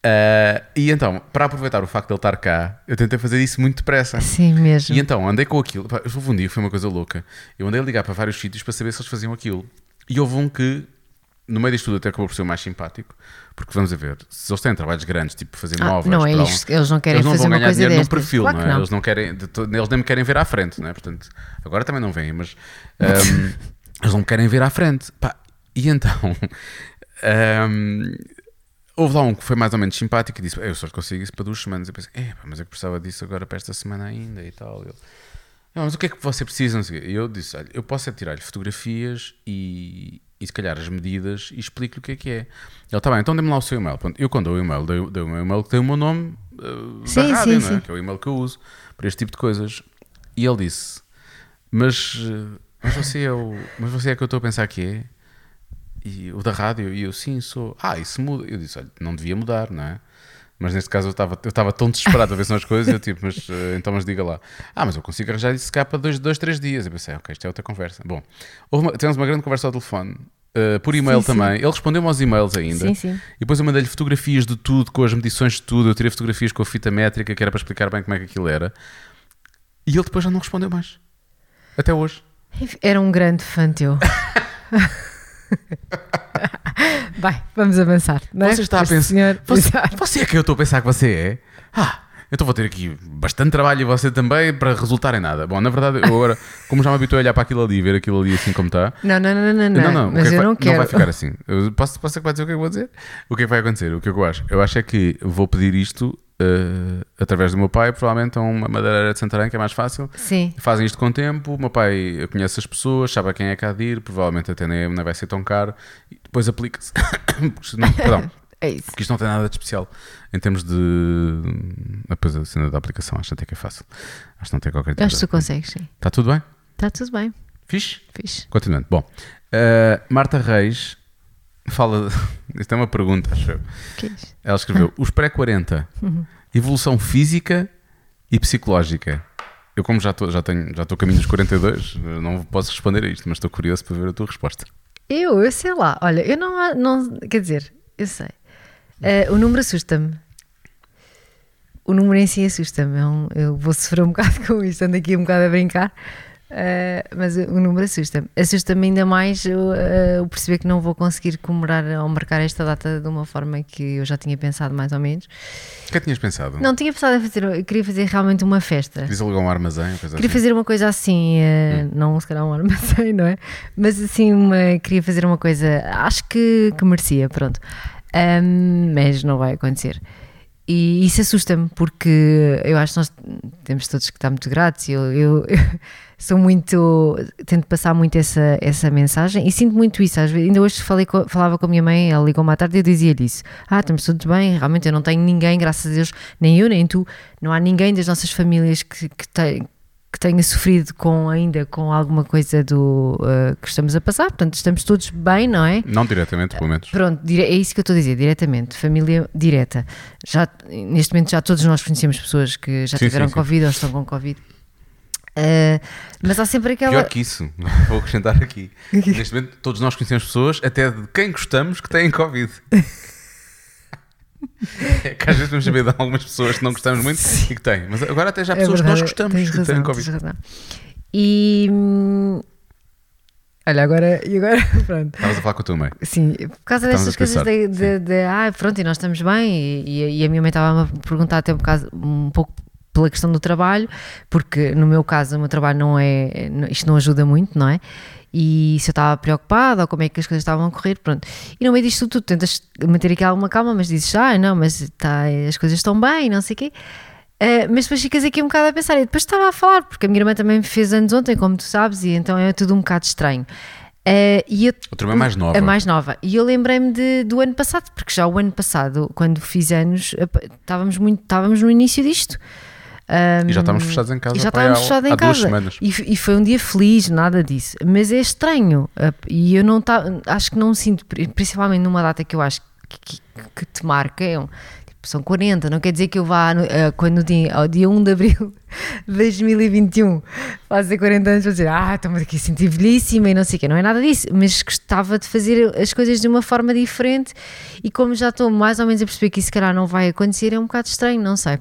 Ah, e então, para aproveitar o facto de ele estar cá, eu tentei fazer isso muito depressa. Sim, mesmo. E então, andei com aquilo. Pá, Houve um dia foi uma coisa louca. Eu andei a ligar para vários sítios para saber se eles faziam aquilo. E houve um que, no meio disto tudo, até acabou por ser o mais simpático. Porque vamos a ver, se eles têm trabalhos grandes, tipo fazer Ah, móveis, não é um- isto. Eles não querem eles não fazer vão uma ganhar coisa dinheiro destas. no perfil, Claro não é? não. Eles não querem, eles nem me querem ver à frente, não é? Portanto, agora também não vêm, mas ahm, [LAUGHS] eles não me querem ver à frente. Pá, e então, ahm, [LAUGHS] houve lá um que foi mais ou menos simpático e disse: Eu só consigo isso para duas semanas. Eu pensei: é, mas eu que precisava disso agora para esta semana ainda e tal. Não, mas o que é que você precisa? E eu disse: olha, eu posso é tirar-lhe fotografias e, e se calhar as medidas e explico-lhe o que é que é. Ele está bem, então dê-me lá o seu e-mail. Pronto, eu quando dou o e-mail, dei, dei o meu e-mail que tem o meu nome uh, Sim, da rádio, sim, não é? sim. que é o e-mail que eu uso para este tipo de coisas. E ele disse: Mas, uh, mas, você, é o, mas você é que eu estou a pensar que é? E o da rádio? E eu, sim, sou. Ah, isso muda. Eu disse: olha, não devia mudar, não é? Mas neste caso eu estava eu estava tão desesperado a ver se as coisas, eu tipo, mas eh, então mas diga lá. Ah, mas eu consigo arranjar isso cá para dois, dois, três dias. Eu pensei, ok, isto é outra conversa. Bom, uma, tivemos uma grande conversa ao telefone, eh, por e-mail Sim, sim. também. Ele respondeu-me aos e-mails ainda. Sim, sim. E depois eu mandei-lhe fotografias de tudo, com as medições de tudo. Eu tirei fotografias com a fita métrica, que era para explicar bem como é que aquilo era. E ele depois já não respondeu mais. Até hoje. Era um grande fã teu. [LAUGHS] [LAUGHS] Vai, vamos avançar. Não é? Você está a pensar. senhor- Você, você é que eu estou a pensar que você é? Ah, então vou ter aqui bastante trabalho e você também para resultar em nada. Bom, na verdade, eu agora, como já me habituei a olhar para aquilo ali e ver aquilo ali assim como está. Não, não, não, não, não, Não, não, é mas que eu vai- não quero. vai ficar assim. Eu posso, posso é que vai dizer o que é que eu vou dizer? O que é que vai acontecer? O que é que eu acho? Eu acho é que vou pedir isto eh, através do meu pai, provavelmente a uma madeireira de Santarém, que é mais fácil. Sim, Fazem isto com o tempo, o meu pai conhece as pessoas, sabe a quem é que há de ir, provavelmente até nem, nem vai ser tão caro, e depois aplica-se. [COUGHS] Perdão, é isso. porque isto não tem nada de especial em termos de. Depois a cena da aplicação, acho até que é fácil. Acho que não tem qualquer Eu acho que tu tipo. consegues, sim. Está tudo bem? Está tudo bem, Fixe? fixe. Continuando. Bom, eh, Marta Reis fala. [LAUGHS] Isto é uma pergunta, acho eu. É? Ela escreveu: Os pré-40, evolução física e psicológica. Eu, como já estou já tenho, já caminho dos 42, eh, não posso responder a isto, mas estou curioso para ver a tua resposta. Eu, eu sei lá, olha, eu não, não quer dizer, eu sei. Eh, o número assusta-me. O número em si assusta-me. É um- eu vou sofrer um [LAUGHS] bocado com isto, ando aqui um bocado a brincar, eh, mas o número assusta-me. Assusta-me ainda mais o, eh, o perceber que não vou conseguir comemorar ou marcar esta data de uma forma que eu já tinha pensado mais ou menos. O que é tinhas pensado? Não, tinha pensado em fazer, eu queria fazer realmente uma festa. Querias alugar um armazém? Coisa Queria assim? fazer uma coisa assim, eh, não se calhar um [LAUGHS] armazém, não é? Mas assim, uma, queria fazer uma coisa, acho que, que merecia, pronto. Ahm, mas não vai acontecer. E isso assusta-me, porque eu acho que nós temos todos que estar muito gratos. Eu, eu, eu [LAUGHS] sou muito. Tento passar muito essa, essa mensagem e sinto muito isso. Às vezes, ainda hoje falei com- falava com a minha mãe, ela ligou-me à tarde e eu dizia-lhe isso. Ah, estamos todos bem, realmente eu não tenho ninguém, graças a Deus, nem eu nem tu, não há ninguém das nossas famílias que, que, tem, que tenha sofrido com ainda com alguma coisa do uh, que estamos a passar. Portanto, estamos todos bem, não é? Não diretamente, pelo menos. Pronto, é isso que eu estou a dizer, diretamente, família direta. Já, neste momento já todos nós conhecemos pessoas que já Sim, tiveram sim, sim. Covid ou estão com Covid. Uh, mas há sempre aquela. Pior que isso, [LAUGHS] vou acrescentar aqui. [LAUGHS] Neste momento, todos nós conhecemos pessoas, até de quem gostamos, que têm Covid. [LAUGHS] É [LAUGHS] que às vezes vamos saber de algumas pessoas que não gostamos muito e que têm. Mas agora até já há É pessoas que nós verdade, gostamos tens que razão, têm tens Covid. razão. E. hum, Olha, agora. E agora, [LAUGHS] pronto. Estavas a falar com a tua mãe. Sim, por causa destas coisas de, de, de, ah, pronto, e nós estamos bem, e, e- a minha mãe estava a perguntar até um, bocado, um pouco pela questão do trabalho, porque no meu caso o meu trabalho não é, isto não ajuda muito, não é? E se eu estava preocupada ou como é que as coisas estavam a correr, pronto. E no meio disto tudo, tentas manter aqui alguma calma, mas dizes, ah, não, mas tá, as coisas estão bem, não sei o quê. Uh, mas depois ficas aqui um bocado a pensar, e depois estava a falar, porque a minha irmã também fez anos ontem, como tu sabes, e então é tudo um bocado estranho. Uh, e eu, A é mais nova. a mais nova. E eu lembrei-me do ano passado, porque já o ano passado, quando fiz anos, estávamos, muito, estávamos no início disto. Um, E já estávamos fechados em casa já estávamos fechados em há duas casa. semanas. E, e foi um dia feliz, nada disso. Mas é estranho. uh, E eu não tá, acho que não sinto, pri- principalmente numa data que eu acho que, que- que te marca, é um- tipo, são 40, não quer dizer que eu vá no, uh, quando dia, ao dia 1 de abril de 2021 fazer 40 anos vou dizer, ah, estamos aqui a sentir velhíssima e não sei o quê, não é nada disso, mas gostava de fazer as coisas de uma forma diferente e como já estou mais ou menos a perceber que isso se calhar não vai acontecer, é um bocado estranho, não sei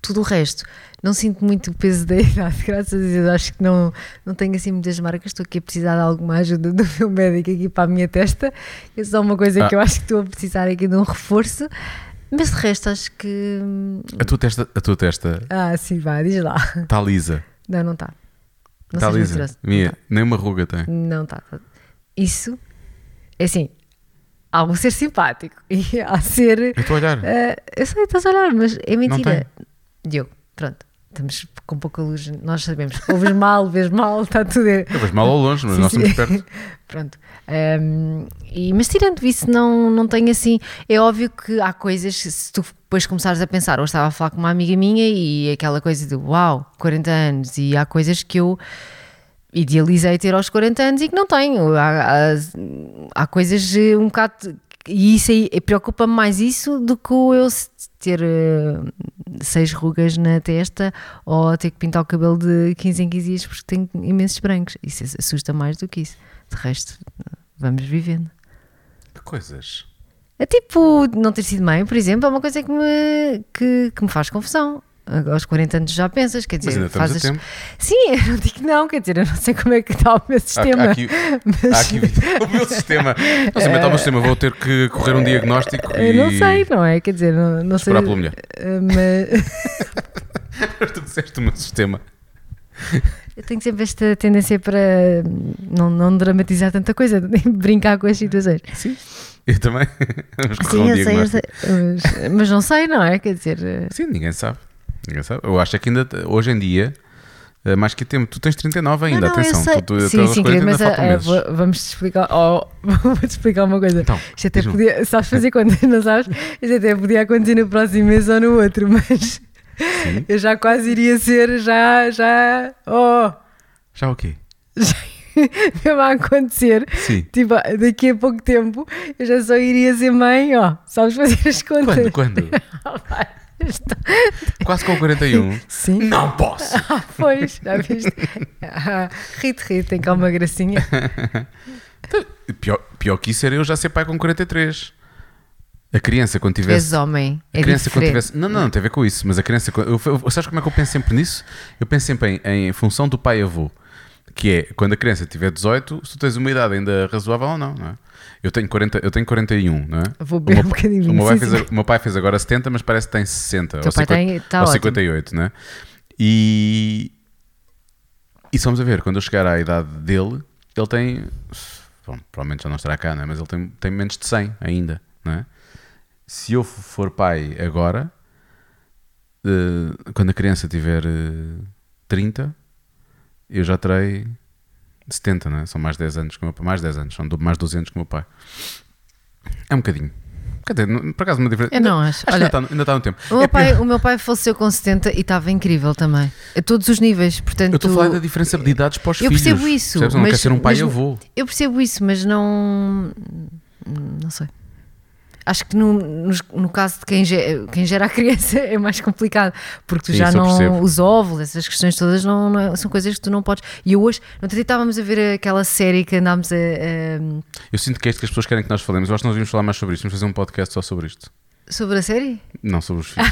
tudo o resto. Não sinto muito o peso da [LAUGHS] idade, graças a Deus. Acho que não, não tenho assim muitas marcas. Estou aqui a precisar de alguma ajuda do meu médico aqui para a minha testa. É só uma coisa Ah. que eu acho que estou a precisar aqui de um reforço. Mas de resto, acho que. A tua testa, a tua testa Ah, sim, vá, diz lá. está lisa. Não, não está. Não Está lisa. mentiroso. Minha, nem uma ruga tem. Não está. Isso é assim. Há um ser simpático [LAUGHS] e há ser. Eu estou a olhar. Ah, eu sei, estás a olhar, mas é mentira. Diogo, pronto. estamos com pouca luz, nós sabemos. Ouves mal, vês mal, está tudo. Eu vejo mal ao longe, mas Sim, nós sim. estamos perto. [LAUGHS] Pronto. Um, e, mas tirando isso, não, não tenho assim. É óbvio que há coisas, se tu depois começares a pensar, hoje estava a falar com uma amiga minha e aquela coisa de uau, 40 anos, e há coisas que eu idealizei ter aos 40 anos e que não tenho. Há, há, há coisas eh, um bocado. E isso aí preocupa-me mais isso do que eu ter eh, seis rugas na testa ou ter que pintar o cabelo de 15 em 15 dias porque tenho imensos brancos. Isso assusta mais do que isso. De resto, vamos vivendo. Que coisas. É tipo, não ter sido mãe, por exemplo, é uma coisa que me, que, que me faz confusão. Aos 40 anos já pensas, quer Mas dizer, ainda estamos a fazes. tempo. Sim, [LAUGHS] eu não digo não, quer dizer, eu não sei como é que está o meu Há, sistema. há aqui, [LAUGHS] mas- há aqui o meu [LAUGHS] sistema. Não sei, está o meu sistema. Vou ter que correr um diagnóstico eu e não sei, não é? Quer dizer, não, não sei. esperar pela mulher. eh, Mas tu disseste o meu sistema. eu tenho sempre esta tendência para não, não dramatizar tanta coisa, nem brincar com as situações. Sim. Eu também. Sim, um eu sei, eu sei. Mas, mas não sei, não é? Quer dizer. eh, Sim, ninguém sabe. Ninguém sabe. Eu acho que ainda, hoje em dia, eh, mais que tempo, tu tens 39 ainda, Não, não, atenção. Tu, tu, sim, sim, 40 querido, mas ah, meses. vou- vamos-te explicar. Oh, [LAUGHS] vou-te explicar uma coisa. Então, Isto até podia, sabes fazer quando [LAUGHS] não sabes? Isto até podia acontecer no próximo mês ou no outro, [LAUGHS] mas Sim. eu já quase iria ser, já, já, oh, Já o quê? já mesmo a acontecer. Sim. Tipo, daqui a pouco tempo eu já só iria ser mãe, ó, sabes fazer as contas. Quando? Quando? Quase com 41. Sim. Não posso! Ah, pois, já viste? Ah, Rite, rite, tem cá uma gracinha. Pior, pior que isso era eu já ser pai com 43. A criança, quando Tu és tivesse. homem, A é criança quando diferente. tivesse. Não, não, não tem a ver com isso, mas a criança. quando- Eu, eu, sabes como é que eu penso sempre nisso? Eu penso sempre em, em função do pai avô. Que é quando a criança tiver 18, se tu tens uma idade ainda razoável ou não, não é? Eu tenho, 40, eu tenho 41, não é? Vou beber meu, um bocadinho. o meu pai fez, o meu pai fez agora 70, mas parece que tem 60 Teu ou, pai 50, tem- tá ou ótimo. 58, né? E, e se vamos a ver, quando eu chegar à idade dele, ele tem. Bom, provavelmente já não estará cá, né? mas ele tem, tem menos de 100 ainda, não é? Se eu for pai agora, eh, quando a criança tiver eh, 30, eu já terei 70, não é? São mais 10 anos que o meu pai. Mais 10 anos, são do- mais 12 anos que o meu pai. É um bocadinho. Quer dizer, por acaso uma diferença. Eu não acho. Acho que Olha, ainda está, ainda está no tempo. o, meu É pai, pior- o meu pai faleceu com 70 e estava incrível também. A todos os níveis. Portanto, Eu estou a falar da diferença de idades para os Eu filhos. percebo isso, Percebes? Eu não mas- quero ser um pai mas- avô. eu percebo isso, mas não. Não sei. Acho que no, no, no caso de quem, ge- quem gera a criança [LAUGHS] é mais complicado, porque tu Sim, já não. percebo. Os óvulos, essas questões todas, não, não é- são coisas que tu não podes. E eu hoje, outro dia estávamos a ver aquela série que andámos a- a Eu sinto que é isto que as pessoas querem que nós falemos. Eu acho que nós devíamos falar mais sobre isto. Vamos fazer um podcast só sobre isto. Sobre a série? Não sobre os filhos.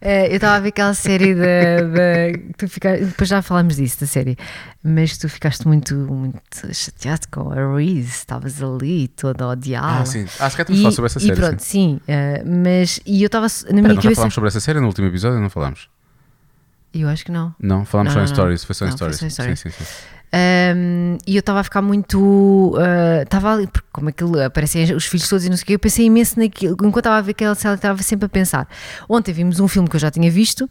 Eh, [LAUGHS] eu estava a ver aquela série da. que tu ficaste, depois já falámos disso, da série, mas tu ficaste muito, muito chateado com a Reese, estavas ali toda a odiá-la. ah, sim. Ah, se calhar temos falar sobre essa e série. pronto, sim. eh, mas. E eu estava na minha já cabeça. falámos sobre essa série no último episódio não falámos? Eu acho que não. Não, falámos Não, só em não, não. stories. Foi só em Não, foi stories. só em Sim, sim, sim. Um, e eu estava a ficar muito. uh, Estava ali, porque como aquilo aparecem os filhos todos e não sei o quê, eu pensei imenso naquilo. Enquanto estava a ver aquela série, estava sempre a pensar. Ontem vimos um filme que eu já tinha visto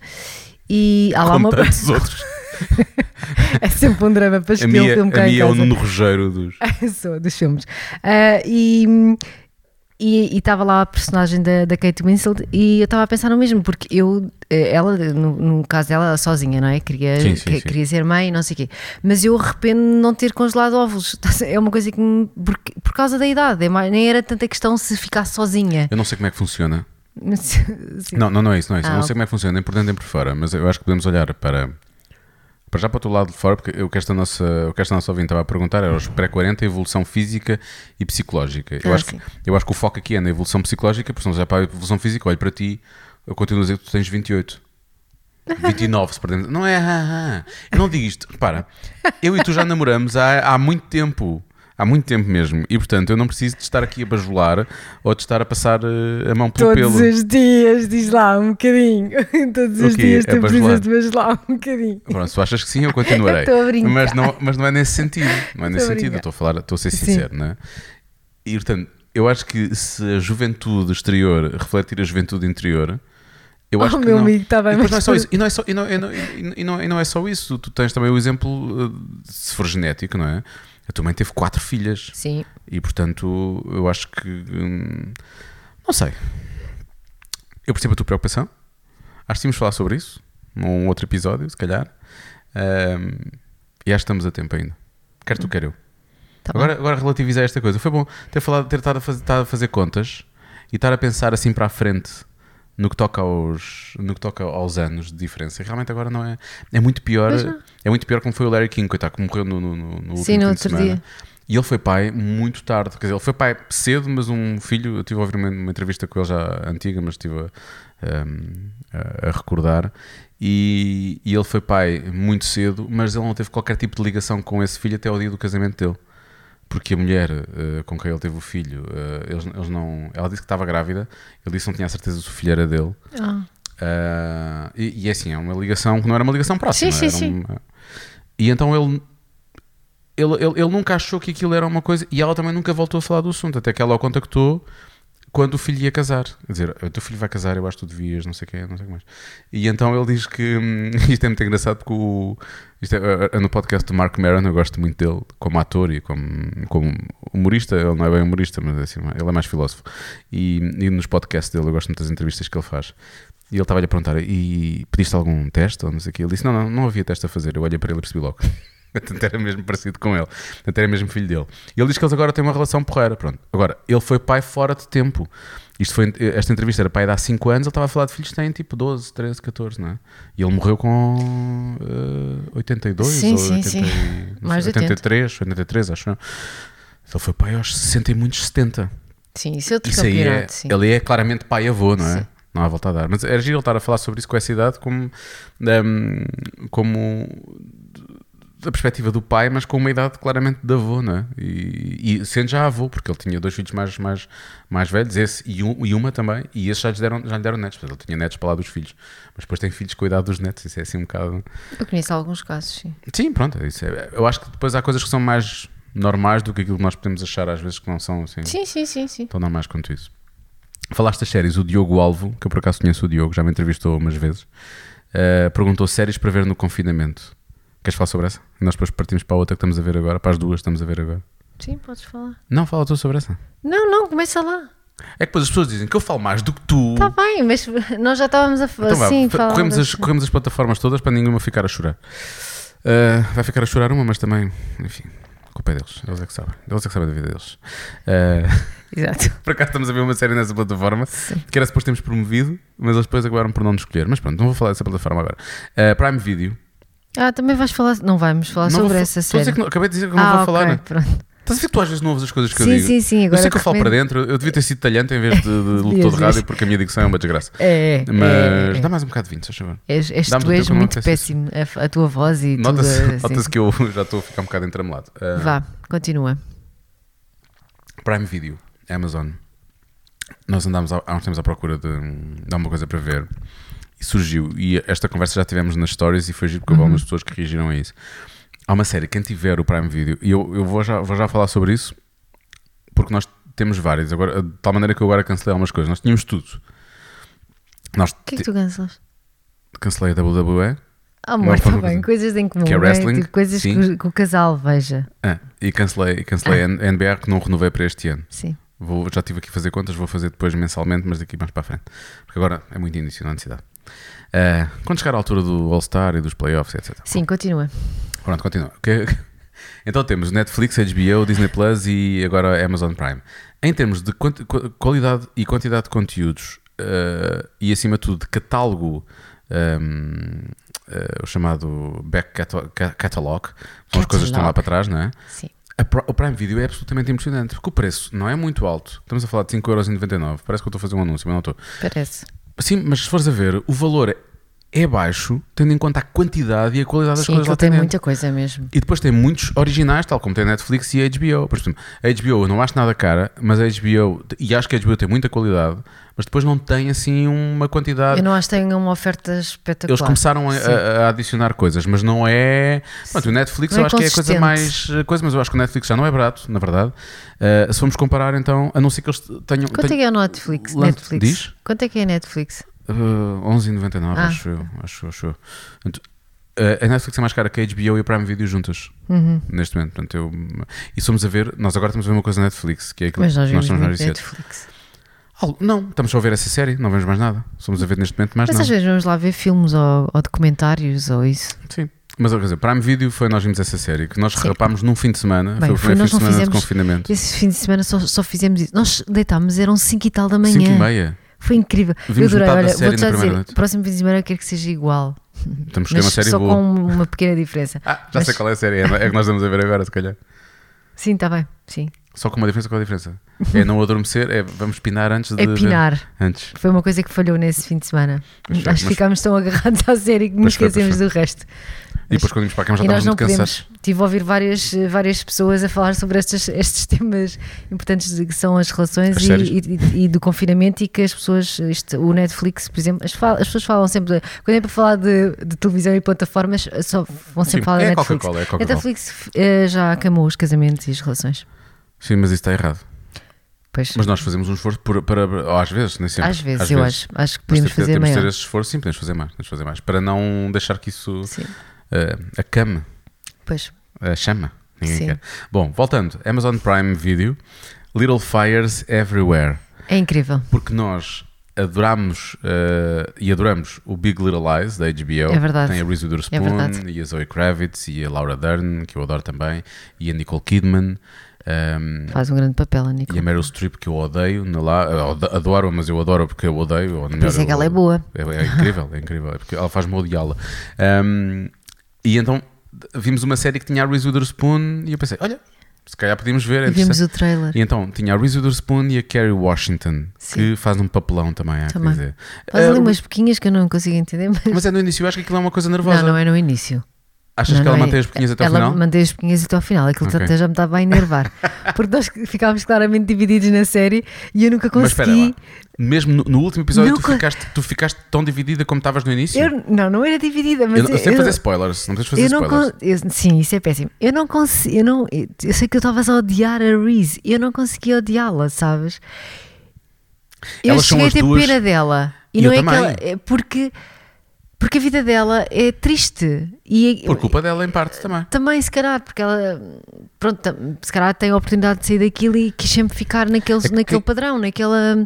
e há lá uma. outros. [LAUGHS] é sempre um drama para escolher o minha, filme a em minha é o. Nuno Rogeiro dos. [LAUGHS] Sou, dos filmes. Ah, e e estava lá a personagem da, da Kate Winslet e eu estava a pensar no mesmo, porque eu, eh, ela, no, no caso dela, ela sozinha, não é? Queria, Sim, sim, que- sim. queria ser mãe e não sei o quê. Mas eu arrependo de não ter congelado óvulos. [LAUGHS] É uma coisa que, me- por, por causa da idade, é mais- nem era tanta questão se ficasse sozinha. Eu não sei como é que funciona. [LAUGHS] Não, não, não é isso, não é isso. eu Ah, não ok. sei como é que funciona, nem por dentro nem por fora, mas eu acho que podemos olhar para. Para já para o teu lado de fora, porque o que esta nossa, o que esta nossa ouvinte estava a perguntar era os pré-40, a evolução física e psicológica. Eu, Ah, acho que, eu acho que o foco aqui é na evolução psicológica, porque se não já para a evolução física, olho para ti, eu continuo a dizer que tu tens 28. 29, [LAUGHS] se perdemos. Não é, ah, ah. eu não digo isto. Repara, eu e tu já namoramos há, há muito tempo. Há muito tempo mesmo. E portanto, eu não preciso de estar aqui a bajular ou de estar a passar eh, a mão pelo Todos pelo. os dias, diz lá um bocadinho. [LAUGHS] Todos os dias É tu bajular? precisas de bajular um bocadinho. Pronto, se tu achas que sim, eu continuarei. [LAUGHS] Estou a brincar. mas, não, mas não é nesse sentido. Não é nesse Estou sentido. estou a falar, estou a ser Sim. sincero, não é? E portanto, eu acho que se a juventude exterior refletir a juventude interior, Eu Oh, acho que meu não. amigo, está bem, E mas não é só isso. E não é só, e não, e não, e- não, e não é só isso. Tu tens também o exemplo, uh, se for genético, não é? A tua mãe teve quatro filhas. Sim, E portanto, eu acho que. hum, não sei. Eu percebo a tua preocupação. Acho que tínhamos de falar sobre isso. Num outro episódio, se calhar. Hum, e acho que estamos a tempo ainda. Quer tu, quer eu. tá bom. Agora, agora relativizar esta coisa. Foi bom ter, falado, ter estado a fazer, estado a fazer contas e estar a pensar assim para a frente no que toca aos, no que toca aos anos de diferença. E realmente agora não é. É muito pior. É muito pior como foi o Larry King, coitado, que morreu no, no, no, no Sim, no outro semana. dia. E ele foi pai muito tarde. Quer dizer, ele foi pai cedo, mas um filho. Eu estive a ouvir uma, uma entrevista com ele já antiga, mas estive a, um, a- a recordar. E, e ele foi pai muito cedo, mas ele não teve qualquer tipo de ligação com esse filho até ao dia do casamento dele. Porque a mulher eh, com quem ele teve o filho, eh, eles, eles não. Ela disse que estava grávida, ele disse que não tinha a certeza se o filho era dele. Ah, Ah, e, e é assim, é uma ligação que não era uma ligação próxima. Sim, sim, sim. uma- E então ele, ele, ele, ele nunca achou que aquilo era uma coisa e ela também nunca voltou a falar do assunto, até que ela o contactou quando o filho ia casar. Dizer, o teu filho vai casar, eu acho que tu devias, não sei o que, não sei o que mais. E então ele diz que hum, [LAUGHS] isto é muito engraçado porque o, é, é no podcast do Mark Maron, eu gosto muito dele como ator e como, como humorista. Ele não é bem humorista, mas assim, ele é mais filósofo. E, e nos podcasts dele eu gosto muito das entrevistas que ele faz. E ele estava-lhe a perguntar: e pediste algum teste ou não sei o que? Ele disse: não, não, não havia teste a fazer. Eu olhei para ele e percebi logo. [LAUGHS] Portanto, era mesmo parecido com ele. Portanto, era mesmo filho dele. E ele diz que eles agora têm uma relação porreira. Pronto. Agora, ele foi pai fora de tempo. Isto foi, esta entrevista era pai de há 5 anos. Ele estava a falar de filhos que têm tipo 12, 13, 14, não é? E ele morreu com eh, 82 Sim, ou sim, 80, sim. [LAUGHS] e- Mais sei, de 80. 83, 83, acho eu. Ele foi pai aos 60 e muitos 70. sim, isso é outro Isso aí é, sim. ele é claramente pai-avô, não é? Sim. Não há volta a dar. Mas era giro ele estar a falar sobre isso com essa idade como, hum, como da perspectiva do pai, mas com uma idade claramente de avô, não é? E, e sendo já avô, porque ele tinha dois filhos mais, mais, mais velhos, esse e, um- e uma também, e esses já lhe deram, já lhe deram netos, ele tinha netos para lá dos filhos, mas depois tem filhos com a idade dos netos, isso é assim um bocado. Eu conheço alguns casos, sim. Sim, pronto, isso é- eu acho que depois há coisas que são mais normais do que aquilo que nós podemos achar às vezes que não são assim Sim, sim, sim, sim. tão normais quanto isso. Falaste das séries, o Diogo Alvo, que eu por acaso conheço o Diogo, já me entrevistou umas vezes, eh, perguntou séries para ver no confinamento. Queres falar sobre essa? Nós depois partimos para a outra que estamos a ver agora, para as duas que estamos a ver agora. Sim, podes falar. Não, fala tu sobre essa. Não, não, começa lá. É que depois as pessoas dizem que eu falo mais do que tu. Está bem, mas nós já estávamos a falar Então vá, assim. falar corremos, as, corremos as plataformas todas para nenhuma ficar a chorar. Eh, vai ficar a chorar uma, mas também, enfim, culpa é deles. Eles é que sabem. Eles é que sabem da vida deles. Eh, Exato. [LAUGHS] Por acaso estamos a ver uma série nessa plataforma que era suposto termos promovido, mas eles depois acabaram por não nos escolher. Mas pronto, não vou falar dessa plataforma agora. Uh, Prime Video. Ah, também vais falar. Não vamos falar Não sobre essa série. não- acabei de dizer que eu não ah, vou falar. ok, né? pronto. Estás a ver que tu às vezes não ouves as coisas que eu Sim, digo? sim, sim. Eu Agora sei que eu falo para dentro, eu devia ter sido talhante em vez de, de [LAUGHS] locutor de rádio, porque a minha dicção é uma desgraça. É, é, Mas é, dá é. mais um bocado de vinho, se favor. És, és, tu és eu muito péssimo. A, a tua voz e Nota-se tudo. assim. nota que eu [LAUGHS] já estou a ficar um bocado entramelado. Uh, Vá, continua. Prime Video, Amazon. Nós andámos há, há uns tempos à procura de, de alguma coisa para ver e surgiu. E esta conversa já tivemos nas stories e foi giro porque houve algumas pessoas que reagiram a isso. Há uma série, quem tiver o Prime Video, e eu, eu vou, já, vou já falar sobre isso porque nós temos várias. Agora, de tal maneira que eu agora cancelei algumas coisas. Nós tínhamos tudo. Nós O que é que tu cancelas? cancelei a WWE Amor, está bem, coisa- coisas em comum. que é é? wrestling, Tipo, coisas que, que o casal veja. ah, e cancelei, cancelei a NBA que não renovei para este ano. Sim. Vou, já estive aqui a fazer contas, vou fazer depois mensalmente, mas daqui mais para a frente. Porque agora é muito início, não há necessidade. Ah, quando chegar à altura do All-Star e dos playoffs, etc. Sim, continua. Pronto, continua. Ok? [LAUGHS] Então temos Netflix, HBO, Disney Plus e agora Amazon Prime. Em termos de qualidade e quantidade de conteúdos ah, e acima de tudo de catálogo, ahm, ah, o chamado back cata- ca- catalog, são as coisas que estão lá Catalog. para trás, não é? Sim. Pro- o Prime Video é absolutamente impressionante, porque o preço não é muito alto. Estamos a falar de 5,99€. Parece que eu estou a fazer um anúncio, mas não estou. Parece. Sim, mas se fores a ver, o valor é- baixo, tendo em conta a quantidade e a qualidade das Sim, coisas lá tem dentro. muita coisa mesmo. E depois tem muitos originais, tal como tem a Netflix e a HBO. Por exemplo, a HBO eu não acho nada cara, mas a HBO, e acho que a HBO tem muita qualidade, mas depois não tem assim uma quantidade. Eu não acho que tenha uma oferta espetacular. Eles começaram a, a- a adicionar coisas, mas não é. Pronto, o Netflix Não eu é acho que é a coisa mais. eh, coisa, mas eu acho que o Netflix já não é barato, na verdade. Uh, se formos comparar, então, a não ser que eles tenham. Quanto é tenham- que é o Netflix? Lan- Netflix? diz? Quanto é que é a Netflix? Uh, 11,99, Ah. acho eu. Acho, acho eu. Uh, a Netflix é mais cara que a HBO e a Prime Video juntas. Uhum. Neste momento. Portanto, eu, e somos a ver, nós agora estamos a ver uma coisa na Netflix, que é aquilo nós que vimos estamos mais viciados. Netflix. Não, estamos só a ver essa série, não vemos mais nada. Somos a ver neste momento mais Mas nada. às vezes vamos lá ver filmes ou, ou documentários ou isso. Sim. Mas quer dizer, Prime Video foi nós vimos essa série, que nós Sim. rapámos num fim de semana. Bem, foi o primeiro fim de semana de confinamento. Esse fim de semana só, só fizemos isso. Nós deitámos, eram 5 e tal da manhã. 5 e meia. Foi incrível. Vimos eu adorei. Olha, vou-te já dizer, noite. próximo fim de semana eu quero que seja igual. Temos que ter uma Mas série só boa. com uma pequena diferença. Ah, já sei Mas- qual é a série, é é que nós estamos a ver agora, se calhar. Sim, está bem. Sim. Só com uma diferença, qual é a diferença? É não adormecer, é vamos pinar antes de. É pinar. Antes. Foi uma coisa que falhou nesse fim de semana. Foi, Acho que ficámos tão agarrados à série que nos esquecemos do resto. E depois quando vimos para a cama já estávamos muito cansados. podemos. Tive a ouvir várias, várias pessoas a falar sobre estes, estes temas importantes que são as relações As e, e- e do confinamento e que as pessoas, isto, o Netflix, por exemplo, as, fal- as pessoas falam sempre, de- quando é para falar de, de televisão e plataformas, só vão sempre Sim, falar é da Netflix. Coca-Cola, é a A Coca-Cola. Netflix eh, já acamou os casamentos e as relações. Sim, mas isso está errado. Pois, Mas nós fazemos um esforço por- para. Ou às vezes, nem sempre. às vezes, eu acho, acho que podemos fazer temos de ter maior. esse esforço, sim, podemos fazer mais. Podemos fazer mais. Para não deixar que isso. Eh, a cama, pois. a chama. Ninguém Sim. quer. Bom, voltando. Amazon Prime Video. Little Fires Everywhere. É incrível. Porque nós adoramos eh, e adoramos o Big Little Lies da HBO. É verdade. Tem a Reese Witherspoon verdade. e a Zoe Kravitz e a Laura Dern, que eu adoro também, e a Nicole Kidman. Ehm, Faz um grande papel, a Nico. e a Meryl Streep, que eu odeio, na lá, adoro, mas eu adoro porque eu odeio. ou Por isso é que ela é boa. é, é incrível, é incrível, é porque ela faz-me odiá-la. Ahm, e então vimos uma série que tinha a Reese Witherspoon e eu pensei, olha, se calhar podíamos ver. é vimos o trailer. E então tinha a Reese Witherspoon e a Kerry Washington, Sim. que faz um papelão também, há que Também. dizer. Faz ali Ah, umas boquinhas que eu não consigo entender, mas. Mas é no início, eu acho que aquilo é uma coisa nervosa. Não, não é no início. Achas Não, que ela é. mantém as boquinhas até ao ela final? mantém as boquinhas até ao final. Aquilo Ok. até já me estava a enervar. [LAUGHS] Porque nós ficámos claramente divididos na série e eu nunca consegui. mesmo no, no último episódio tu Nunca- ficaste, tu ficaste tão dividida como estavas no início? Eu, não, não era dividida, mas eu, eu sei eu- fazer spoilers, não de fazer eu não spoilers. con- eu- sim, isso é péssimo. Eu não consigo, eu não, eu, sei que eu estava a odiar a Reese, eu não conseguia odiá-la, sabes? Eu Elas cheguei a ter duas- pena dela e, não eu é que ela, também. é porque porque a vida dela é triste e Por culpa dela, em parte também. também se calhar porque ela pronto, se calhar tem a oportunidade de sair daquilo e quis sempre ficar naquele, É que- naquele padrão, naquela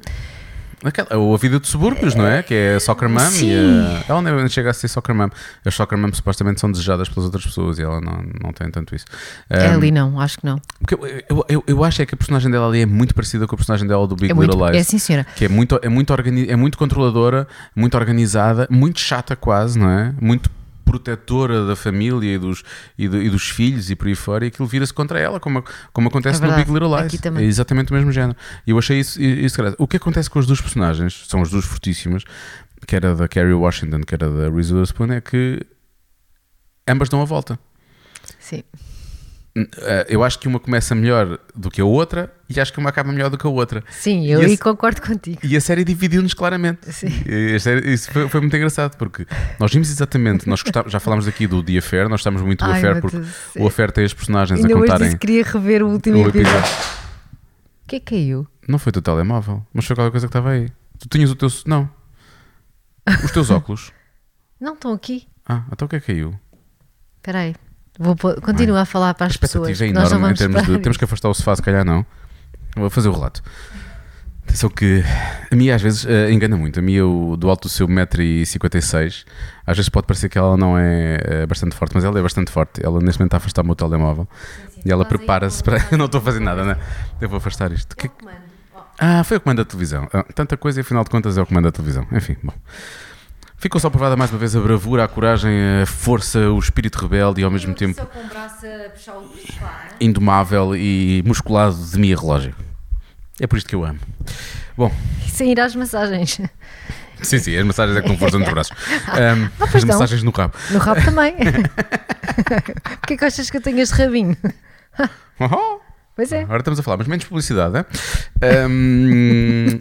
Aquela, ou a vida de subúrbios, não é? Que é a soccer mom Sim. e a, ela nem chega a ser soccer mom. As soccer mom supostamente são desejadas pelas outras pessoas e ela não, não tem tanto isso. é Um, ali não, acho que não. porque eu, eu, eu, eu acho é que a personagem dela ali é muito parecida com a personagem dela do Big É muito, Little é Lies. sim senhora. Que é muito, é, muito organi é muito controladora, muito organizada, muito chata quase, não é? Muito protetora da família e dos, e, do- e dos filhos e por aí fora, e aquilo vira-se contra ela, como, como acontece É no. Big Little Lies. É exatamente o mesmo género. E eu achei isso, isso graça. O que acontece com as duas personagens, são as duas fortíssimas, que era da Kerry Washington, que era da Reese Witherspoon, é que ambas dão a volta. Sim. Eh, Eu acho que uma começa melhor do que a outra e acho que uma acaba melhor do que a outra. Sim, eu E esse- concordo contigo. E a série dividiu-nos claramente. Sim. A série- isso foi, foi muito engraçado porque nós vimos exatamente, nós já falámos aqui do The Affair, nós estamos muito do Ai, Affair porque o Affair tem as personagens Ainda a contarem. que queria rever o último o episódio. O que é que caiu? Não foi o teu telemóvel, mas foi qualquer coisa que estava aí. Tu tinhas o teu. Não. Os teus óculos. Não estão aqui. Ah, então o que é que caiu? Espera aí. Vou pôr- continua a falar para A as pessoas. expectativa é que nós não enorme em vamos termos de. Temos que afastar o sofá, se calhar não. Vou fazer o relato. Atenção que a minha às vezes eh, engana muito. A minha, o- do alto do seu 1,56m, às vezes pode parecer que ela não é eh, bastante forte, mas ela é bastante forte. Ela neste momento está a afastar o meu telemóvel e ela prepara-se para. [LAUGHS] Eu não estou a fazer nada, né? Eu vou afastar isto. Que- Ah, foi o comando da televisão. Ah, tanta coisa e afinal de contas é o comando da televisão. Enfim, bom. Ficou só provada mais uma vez a bravura, a coragem, a força, o espírito rebelde e ao mesmo tempo com o braço a puxar o sofá. indomável e musculado de minha relógio. É por isto que eu amo. Bom, Sem ir às massagens. sim, sim, as massagens é com força nos braços. [LAUGHS] Ahm, Ah, as não. massagens no rabo. No rabo também. [LAUGHS] Porquê que achas que eu tenho este rabinho? Oh, Pois é. Agora estamos a falar, mas menos publicidade, é? Ahm,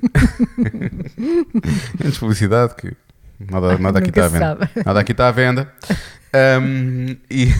[LAUGHS] menos publicidade, que nada, [LAUGHS] nada aqui está à venda. sabe. Nada aqui está à venda. [LAUGHS] Ahm, e [LAUGHS]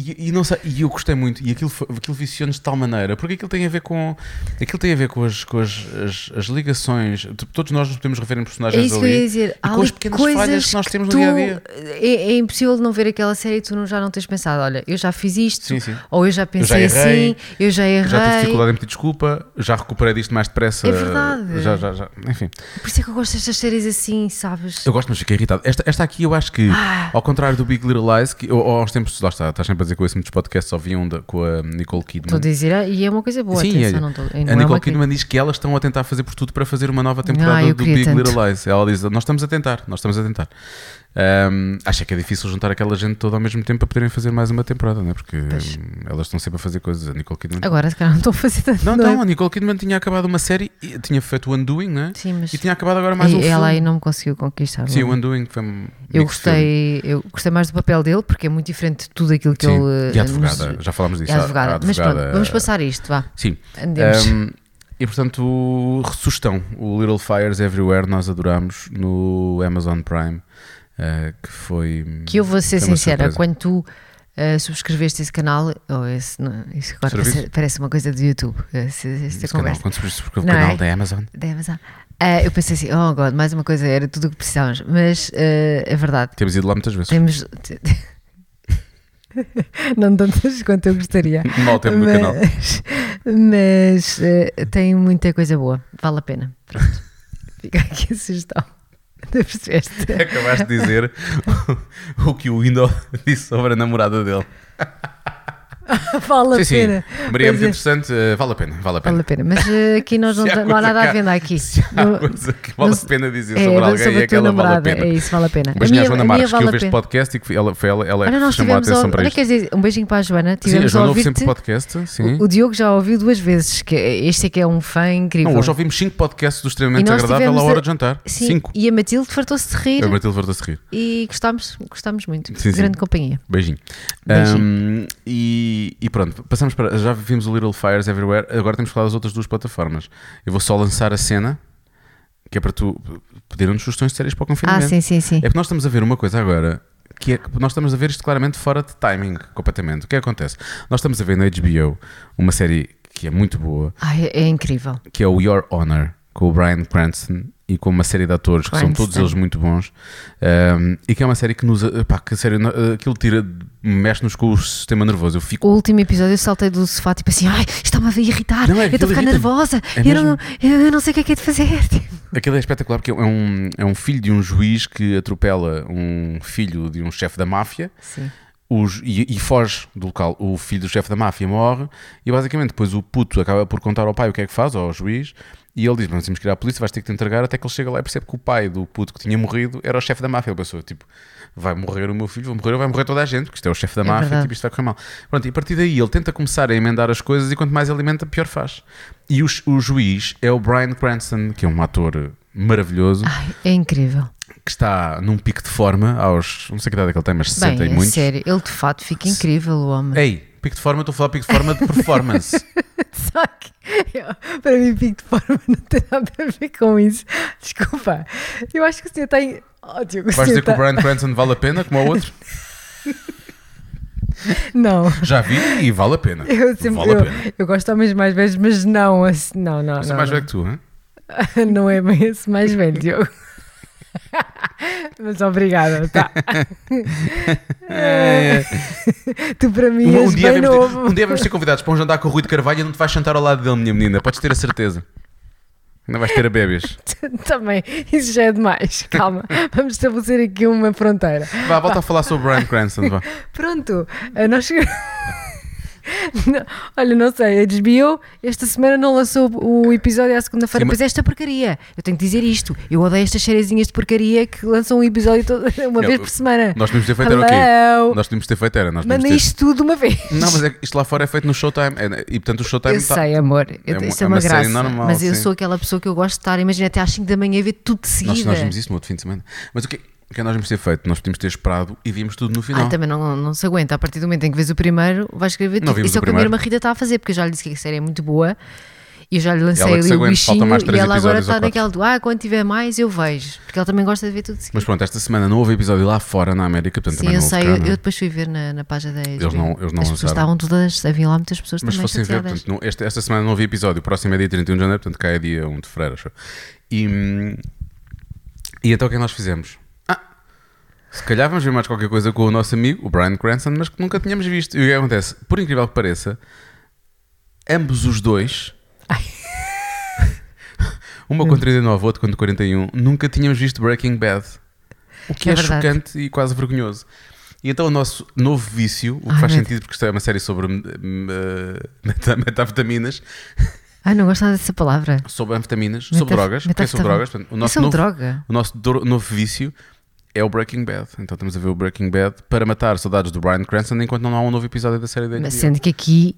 E, e não sei, e eu gostei muito, e aquilo, aquilo viciou-nos de tal maneira, porque aquilo tem a ver com aquilo tem a ver com as, com as, as, as ligações. T- Todos nós nos podemos rever em É personagens isso que eu ia ali. dizer. E Há com ali as pequenas falhas que nós temos no tu- dia a dia. É, é impossível não ver aquela série e tu não- já não tens pensado, olha, eu já fiz isto, Sim, sim. ou eu já pensei errei, assim, eu já errei. Já tive dificuldade em pedir desculpa, já recuperei disto mais depressa. É verdade. Já, já, já. Enfim, Por isso é que eu gosto destas séries assim, sabes? eu gosto, mas fiquei irritado. Esta, esta aqui eu acho que, Ah. ao contrário do Big Little Lies, que, ou, ou aos tempos, lá está, estás sempre a dizer que eu ouço muitos podcasts, viam da- com a Nicole Kidman. Estou a dizer, ah, e é uma coisa boa, Sim, atenção, é- não não a é Nicole uma Kidman diz que elas estão a tentar fazer por tudo para fazer uma nova temporada Ah, do Big tanto. Little Lies. Ela diz: Nós estamos a tentar, nós estamos a tentar. Ahm, acho que é difícil juntar aquela gente toda ao mesmo tempo para poderem fazer mais uma temporada, não é? Porque hum, elas estão sempre a fazer coisas. A Nicole Kidman. Agora, se calhar, não estou a fazer tanto. Não, não é? não, a Nicole Kidman tinha acabado uma série, e tinha feito o Undoing, não é? Sim, mas E tinha acabado agora mais um e ela aí não me conseguiu conquistar. Sim, o é? Undoing foi um eu filme. gostei, eu gostei mais do papel dele porque é muito diferente de tudo aquilo que Sim. ele. E a eh, nos- advogada, já falámos disso. A- advogada. a Mas pronto, advogada- vamos passar isto, vá. Sim. Andemos. Um, e portanto, sugestão: o Little Fires Everywhere, nós adoramos no Amazon Prime. Uh, que foi. que eu vou ser sincera, surpresa. quando tu eh, subscreveste esse canal, ou esse, não, isso agora parece, parece uma coisa do YouTube, essa, esta Esse canal, conversa. quando se subscreve o Não canal é? da Amazon. Da Amazon. Eh, eu pensei assim, oh God, mais uma coisa, era tudo o que precisávamos. Mas eh, é verdade, Temos ido lá muitas vezes. temos. [LAUGHS] não tantas quanto eu gostaria. [LAUGHS] Mau tempo no canal. mas mas eh, tem muita coisa boa, vale a pena. Pronto. [LAUGHS] Fica aqui a sugestão. [LAUGHS] Acabaste de dizer o que o Windows [LAUGHS] disse sobre a namorada dele. [LAUGHS] [LAUGHS] vale a sim, sim. pena. Maria é muito interessante. uh, vale a pena, vale a pena. Vale a pena, mas eh, aqui nós [LAUGHS] não, não há nada que há- venda aqui. [LAUGHS] Se há Não- coisa que vale a pena dizer é, sobre alguém sobre é a que ela vale a pena. é isso, vale a pena. Beijinho à Joana a minha Marques, que vale ouve a este podcast e que ela, foi ela, ela Olha, que nós chamou a tivemos. atenção Ao, para olha, isto. dizer, um beijinho para a Joana. Sim, a Tivemos a Joana ouve sempre podcast. Sim. O, o Diogo já ouviu duas vezes, que este é que é um fã incrível. Não, hoje ouvimos 5 podcasts do extremamente E agradável à tivemos hora a- de jantar. Sim, 5. e a Matilde fartou-se de rir A Matilde voltou-se a rir. e gostámos, gostámos muito. Sim, sim. Grande companhia. Beijinho. Beijinho. E, e pronto, passamos para. Já vimos o Little Fires Everywhere, agora temos que falar das outras duas plataformas. Eu vou só lançar a cena, que é para tu pedir-nos sugestões de séries para o Ah, confinamento. sim, sim, sim. É porque nós estamos a ver uma coisa agora, que é que nós estamos a ver isto claramente fora de timing, completamente. O que é que acontece? Nós estamos a ver na HBO uma série que é muito boa, Ai, é, é incrível. que é o Your Honor, com o Brian Cranston e com uma série de atores que são Cranston. todos eles muito bons um, e que é uma série que nos pá, que a série, aquilo tira mexe-nos com o sistema nervoso eu fico O último episódio eu saltei do sofá, tipo assim, ai, está-me a irritar, Não, é eu estou a ficar nervosa, É eu, não, eu não sei o que é que é de fazer. [LAUGHS] aquilo é espetacular porque é um, é um filho de um juiz que atropela um filho de um chefe da máfia Sim. os- e, e foge do local. O filho do chefe da máfia morre e basicamente depois o puto acaba por contar ao pai o que é que faz, ou ao juiz, e ele diz: Mas temos que ir à polícia, vais ter que te entregar. Até que ele chega lá e percebe que o pai do puto que tinha morrido era o chefe da máfia. Ele pensou: Tipo, vai morrer o meu filho, vai morrer, vai morrer toda a gente, porque isto é o chefe da É máfia, verdade. tipo, isto vai correr mal. Pronto, e a partir daí ele tenta começar a emendar as coisas e quanto mais alimenta, pior faz. E o, o juiz é o Brian Cranston, que é um ator maravilhoso, Ai, é incrível. que está num pico de forma aos. Não sei que idade é que ele tem, mas 60 Bem, e é muitos. sério, ele de fato fica incrível, o homem. Ei, pico de forma, estou a falar pico de forma de performance. [LAUGHS] Só que eu- para mim, pico de forma não tem nada a ver com isso. Desculpa, eu acho que o senhor tem. Oh, Diogo, Vais dizer que o tá- Brian Cranston vale a pena, como o outro? [LAUGHS] Não. Já vi e vale a pena. Eu, sempre, Vale a eu, pena. eu gosto de homens mais velhos, mas não, assim, não, não. Sou não, mais velho que tu, hein? [LAUGHS] Não é bem esse mais velho, Diogo. [LAUGHS] Mas obrigada, tá. [LAUGHS] É. Tu para mim Um, és um dia bem vamos novo. um dia vamos ser convidados para um jantar com o Rui de Carvalho e não te vais sentar ao lado dele, minha menina. Podes ter a certeza. Ainda vais ter a bebês. [LAUGHS] Também, isso já é demais. Calma, vamos estabelecer aqui uma fronteira. Vá, volta a falar sobre o Brian Cranston. Vá. Pronto, eh, nós chegamos. Não, [LAUGHS] olha, não sei, a HBO esta semana não lançou o episódio à segunda-feira, mas- pois é esta porcaria. Eu tenho que dizer isto. Eu odeio estas sériezinhas de porcaria que lançam um episódio todo- [LAUGHS] uma Não, vez por semana. Nós de ter feito era o quê? Nós de ter feito era. Nós de ter... isto tudo uma vez. Não, mas é, isto lá fora é feito no Showtime. É, e portanto o Showtime Eu está. sei, amor. Eu- é uma- Isto é é uma, uma graça. normal, mas eu sim. sou aquela pessoa que eu gosto de estar, imagina, até às 5 da manhã ver tudo de seguida. Nós, nós vimos isso no outro fim de semana. Mas o que, o que nós devíamos ter feito? Nós podíamos ter esperado e vimos tudo no final. Ah, também não, não se aguenta. A partir do momento em que vês o primeiro, vais escrever tudo. Isso é o que a minha irmã Rita está a fazer, porque eu já lhe disse que a série é muito boa E eu já lhe lancei ali o bichinho mais e ela agora está naquela do ah, quando tiver mais eu vejo. Porque ela também gosta de ver tudo de seguida. Mas pronto, esta semana não houve episódio lá fora na América, portanto Sim, também eu não houve sei, eu, não é? eu depois fui ver na, na página da Eles não- eles não As pessoas estavam todas, havia lá muitas pessoas Mas também fossem ver, portanto, não- esta, esta semana não havia episódio, o próximo é dia 31 de janeiro, portanto cá é dia 1 de fevereiro, acho. eu. E, hum, e então o que é que nós fizemos? Ah, se calhar vamos ver mais qualquer coisa com o nosso amigo, o Brian Cranston, mas que nunca tínhamos visto. E o que acontece? Por incrível que pareça, ambos os dois, Ai. [LAUGHS] uma com 39, outro com 41, nunca tínhamos visto Breaking Bad. O que é, É chocante e quase vergonhoso. E então o nosso novo vício, o que Ai, faz sentido porque isto é uma série sobre eh, [LAUGHS] meta- metafetaminas, Ai, não gosto nada dessa palavra. sobre anfetaminas, Metaf- sobre drogas, porque é sobre drogas. Portanto, o É nosso, sobre novo, droga. o nosso novo vício é o Breaking Bad. Então estamos a ver o Breaking Bad para matar saudades do Brian Cranston enquanto não há um novo episódio da série dele. Mas sendo que aqui,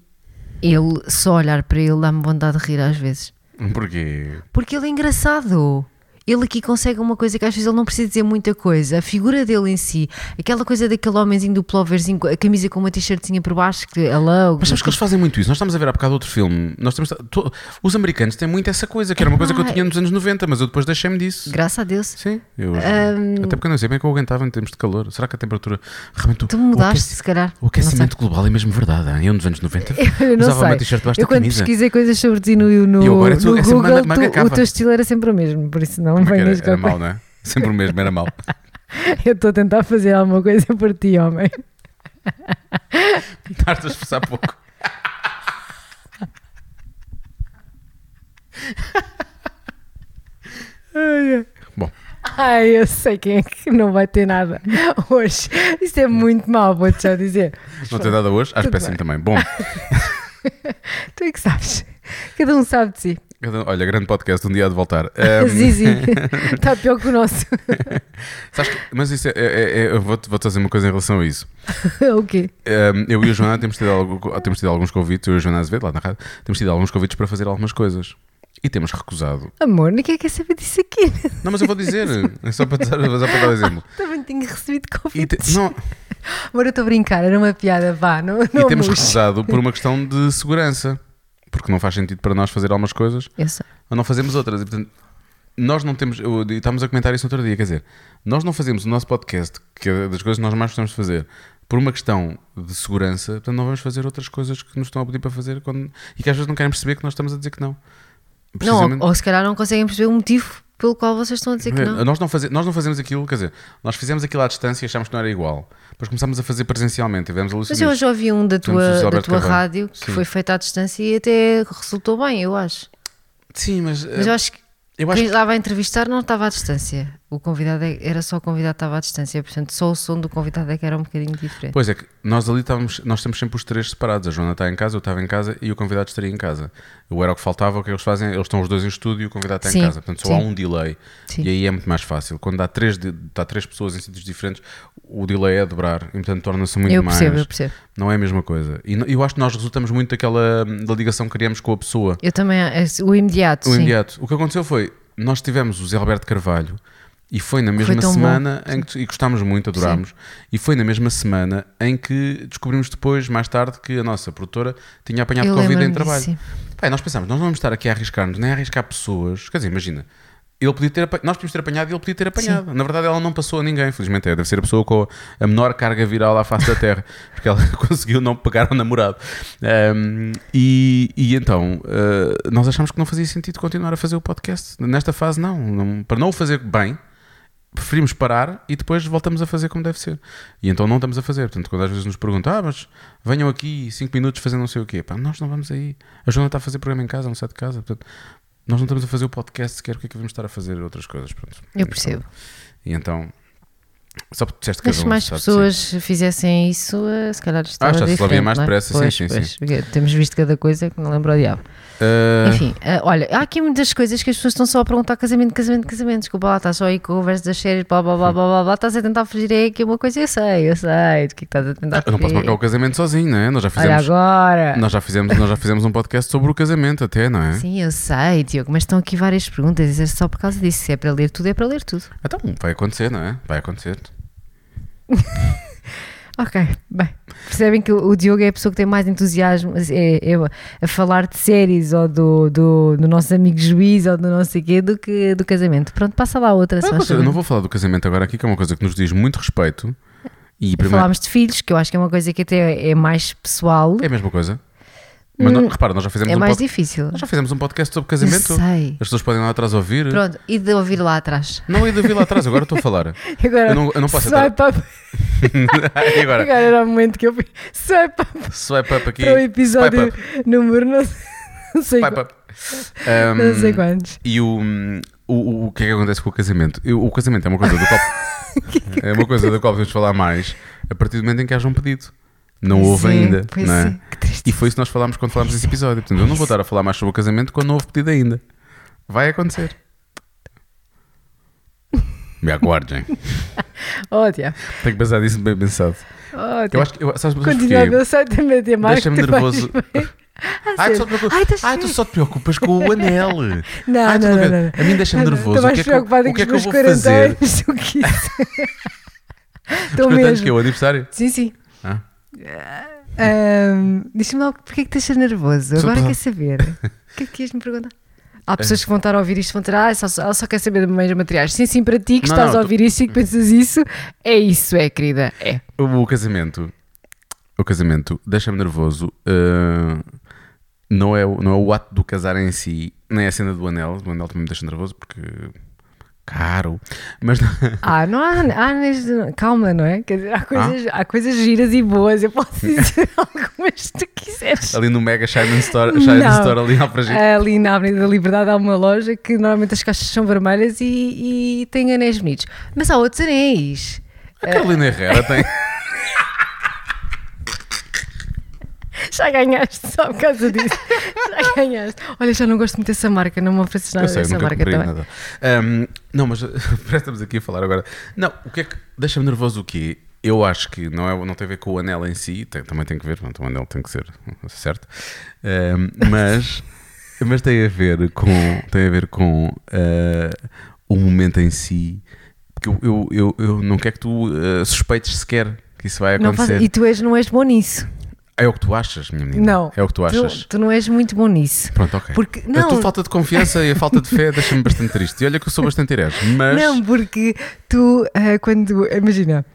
ele, só olhar para ele dá-me vontade de rir às vezes. Porquê? Porque ele é engraçado. Ele aqui consegue uma coisa que às vezes ele não precisa dizer muita coisa. A figura dele em si, aquela coisa daquele homenzinho do ploverzinho, a camisa com uma t-shirtzinha por baixo, que é logo. Mas sabes que eles fazem muito isso? Nós estamos a ver há bocado outro filme. Nós temos, to- os americanos têm muito essa coisa, que era uma coisa que eu Epá, tinha nos anos 90, mas eu depois deixei-me disso. Graças a Deus. Sim, eu, Hum. até porque eu não sei bem que eu aguentava em termos de calor. Será que a temperatura realmente Tu mudaste, se calhar. O aquecimento global é mesmo verdade. hein? Eu nos anos 90 [LAUGHS] Eu não usava uma sei. t-shirt debaixo Eu da quando camisa. pesquisei coisas sobre ti no, no, E agora tu- no é Google, tu- o teu estilo era sempre o mesmo, por isso não Como é venhas era, era com a mau, não é? Sempre o mesmo, era mau. [LAUGHS] Eu estou a tentar fazer alguma coisa por ti, homem. [LAUGHS] Estás a esforçar pouco. Bom, Ai, eu sei quem é que não vai ter nada hoje. Isto é muito mau, vou-te já dizer. não tem nada hoje? Acho péssimo também. Bom, [LAUGHS] Tu é que sabes. Cada um sabe de si. Olha, grande podcast, um dia há de voltar. [LAUGHS] Ahm, Zizi, [LAUGHS] está pior que o nosso. [LAUGHS] sabes que- mas isso é, é- é- eu vou-te vou fazer uma coisa em relação a isso. o quê? Um, eu e a Joana temos tido, algo- temos tido alguns convites, eu e a Joana Azevedo, lá na rádio, temos tido alguns convites para fazer algumas coisas. E temos recusado. Amor, ninguém quer saber disso aqui. Não, mas eu vou dizer, é só para, dar- só para dar um exemplo. Também tenho recebido E, te- convites. não, Amor, eu estou a brincar, era uma piada, vá. Não, não e temos murche. recusado por uma questão de segurança. Porque não faz sentido para nós fazer algumas coisas Eu sei. ou não fazemos outras. E, portanto, nós não temos. eu- estávamos a comentar isso no outro dia. Quer dizer, nós não fazemos o nosso podcast, que é das coisas que nós mais gostamos de fazer, por uma questão de segurança. Portanto, não vamos fazer outras coisas que nos estão a pedir para fazer quando, e que às vezes não querem perceber que nós estamos a dizer que não. Não, Precisamente- ou, ou se calhar não conseguem perceber o motivo pelo qual vocês estão a dizer que não. Nós, não faze- nós não fazemos aquilo, quer dizer, nós fizemos aquilo à distância e achámos que não era igual. Depois começámos a fazer presencialmente. Tivemos a Mas eu já ouvi um da tua, da tua rádio que Sim. foi feito à distância e até resultou bem, eu acho. Sim, mas, Mas eh, eu acho que eu acho quem que estava a entrevistar não estava à distância. O convidado é- era só o convidado que estava à distância, portanto só o som do convidado é que era um bocadinho diferente. Pois é que nós ali estávamos, nós temos sempre os três separados. A Joana está em casa, eu estava em casa e o convidado estaria em casa. O era o que faltava, o que eles fazem? Eles estão os dois em estúdio e o convidado está Sim, em casa. Portanto, só sim. há um delay. Sim. E aí é muito mais fácil. Quando há três, está três pessoas em sítios diferentes, o delay é a dobrar e portanto torna-se muito eu mais. percebo, eu percebo. Não é a mesma coisa. E eu acho que nós resultamos muito daquela da ligação que criamos com a pessoa. Eu também, é, o imediato, O imediato. O que aconteceu foi, nós tivemos o Zé Roberto Carvalho e foi na mesma bom. semana em que e gostámos muito, adorámos, e foi na mesma semana em que descobrimos depois, mais tarde, que a nossa produtora tinha apanhado Eu Covid em trabalho. sim. E nós pensámos, nós não vamos estar aqui a arriscar-nos, nem a arriscar pessoas. Quer dizer, imagina, ele podia ter, nós podíamos ter apanhado e ele podia ter apanhado. Na verdade, ela não passou a ninguém, felizmente. é, Deve ser a pessoa com a menor carga viral à face da Terra, [LAUGHS] porque ela [LAUGHS] conseguiu não pegar o namorado. Ahm, e, e então, ah, nós achámos que não fazia sentido continuar a fazer o podcast. Nesta fase, não. Não- para não o fazer bem, preferimos parar e depois voltamos a fazer como deve ser. E então não estamos a fazer. Portanto, quando às vezes nos perguntam, ah, mas venham aqui 5 minutos fazer não sei o quê, pá, nós não vamos aí. A Joana está a fazer programa em casa, não sai de casa. Portanto, nós não estamos a fazer o podcast sequer, o que é que vamos estar a fazer outras coisas? Pronto. Eu percebo. E então, só porque disseste que Mas se mais pessoas fizessem isso, eh, se calhar estava já se mais é? depressa, sim, Pois, sim, sim. porque Temos visto cada coisa que não lembro o diabo. Ah, Enfim, eh, olha, há aqui muitas coisas que as pessoas estão só a perguntar casamento, casamento, casamento. Desculpa lá, estás só aí com o conversa das séries, blá blá blá blá blá blá. Estás a tentar fugir aí aqui uma coisa, eu sei, eu sei. Do que é que estás a tentar eu não posso fugir. marcar o casamento sozinho, não é? Nós já Olha fizemos, agora. nós já fizemos, nós já fizemos um podcast sobre o casamento, até, não é? Sim, eu sei, Diogo, mas estão aqui várias perguntas. É só por causa disso. Se é para ler tudo, é para ler tudo. Então, vai acontecer, não é? Vai acontecer. [LAUGHS] Ok, bem, percebem que o Diogo é a pessoa que tem mais entusiasmo é, é a falar de séries ou do, do, do nosso amigo juiz ou do não sei quê do que do casamento. Pronto, passa lá outra. Só mas eu não vou falar do casamento agora aqui, que é uma coisa que nos diz muito respeito. E primeiro, Falámos de filhos, que eu acho que é uma coisa que até é mais pessoal, é a mesma coisa. Mas não- repara, nós já fizemos é um mais pod- difícível. nós já fizemos um podcast sobre Eu casamento. sei. As pessoas podem lá atrás ouvir. Pronto, e de ouvir lá atrás. Não, e de ouvir lá atrás, agora estou a falar. [LAUGHS] Agora, Eu não- eu não posso swipe up. [LAUGHS] e agora? Agora era o momento que eu fui swipe up Swipe up aqui. para o episódio up. número não, não sei, Swipe up. Um, não sei quantos. E o, o, o, que é que acontece com o casamento? Eu- o casamento é uma coisa do [LAUGHS] qual é uma coisa da qual podemos falar mais a partir do momento em que haja um pedido. Não Pois houve é, ainda, não é? é. E foi isso que nós falámos quando falámos desse episódio. Portanto, eu não vou estar a falar mais sobre o casamento quando não houve pedido ainda. Vai acontecer. Me aguardem. [LAUGHS] Oh, Tiago. Tenho que pensar nisso bem pensado. Oh, Eu acho que. Eu, sabes, Continua, eu sei também ter mais. Deixa-me nervoso. bem. [LAUGHS] Ai, tu só te preocupas, Ai, Ai, tu só te preocupas com o [LAUGHS] anel. Não, Ai, não, não, não. A mim deixa-me nervoso. Estou O mais que é que preocupada o que é com os meus 40 fazer? anos do que isso. Estou 40 anos mesmo. que é o aniversário? Sim, sim. Ah. Ahm, Diz-me lá porquê é que estás nervoso? Agora quer saber. [LAUGHS] O que é que queres me perguntar? Há pessoas que vão estar a ouvir isto e vão dizer, ah, só, ela só quer saber de meios materiais. Sim, sim, para ti que Não, estás não, a tu- ouvir isso e que pensas isso, é isso, é, querida. É. O, o casamento. O casamento deixa-me nervoso. ah, não, é, o- não é o ato do casar em si, nem é a cena do anel. O anel também me deixa nervoso porque. Caro. Mas [LAUGHS] Ah, não há, há calma, não é? Quer dizer, há coisas, há coisas giras e boas. Eu posso [LAUGHS] dizer algumas se tu quiseres. ali no Mega Shine Store, Shine Não. Store ali ao Fragito. Ali na Avenida da Liberdade há uma loja que normalmente as caixas são vermelhas e, e tem anéis bonitos. Mas há outros anéis. A Carolina Herrera tem. [LAUGHS] Já ganhaste só por causa disso. Já [LAUGHS] ganhaste. Olha, já não gosto muito dessa marca, não me ofereces nada Eu sei, dessa marca também. nada. Ahm, não, mas [LAUGHS] parece que estamos aqui a falar agora. Não, o que é que deixa-me nervoso o quê? Eu acho que não, é, não tem a ver com o anel em si, tem- também tem que ver, pronto, o anel tem que ser certo, Ahm, mas, [LAUGHS] mas tem a ver com, tem a ver com ah, o momento em si, porque eu, eu, eu, eu não quero que tu ah, suspeites sequer que isso vai Não faz- acontecer. E tu és, não és bom nisso. É o que tu achas, minha menina? Não. É o que tu achas? Tu, tu não és muito bom nisso. Pronto, ok. Porque, a não, tua falta de confiança e a falta de fé [LAUGHS] deixa-me bastante triste. E olha que eu sou bastante herege, mas. Não, porque tu, ah, quando. Imagina.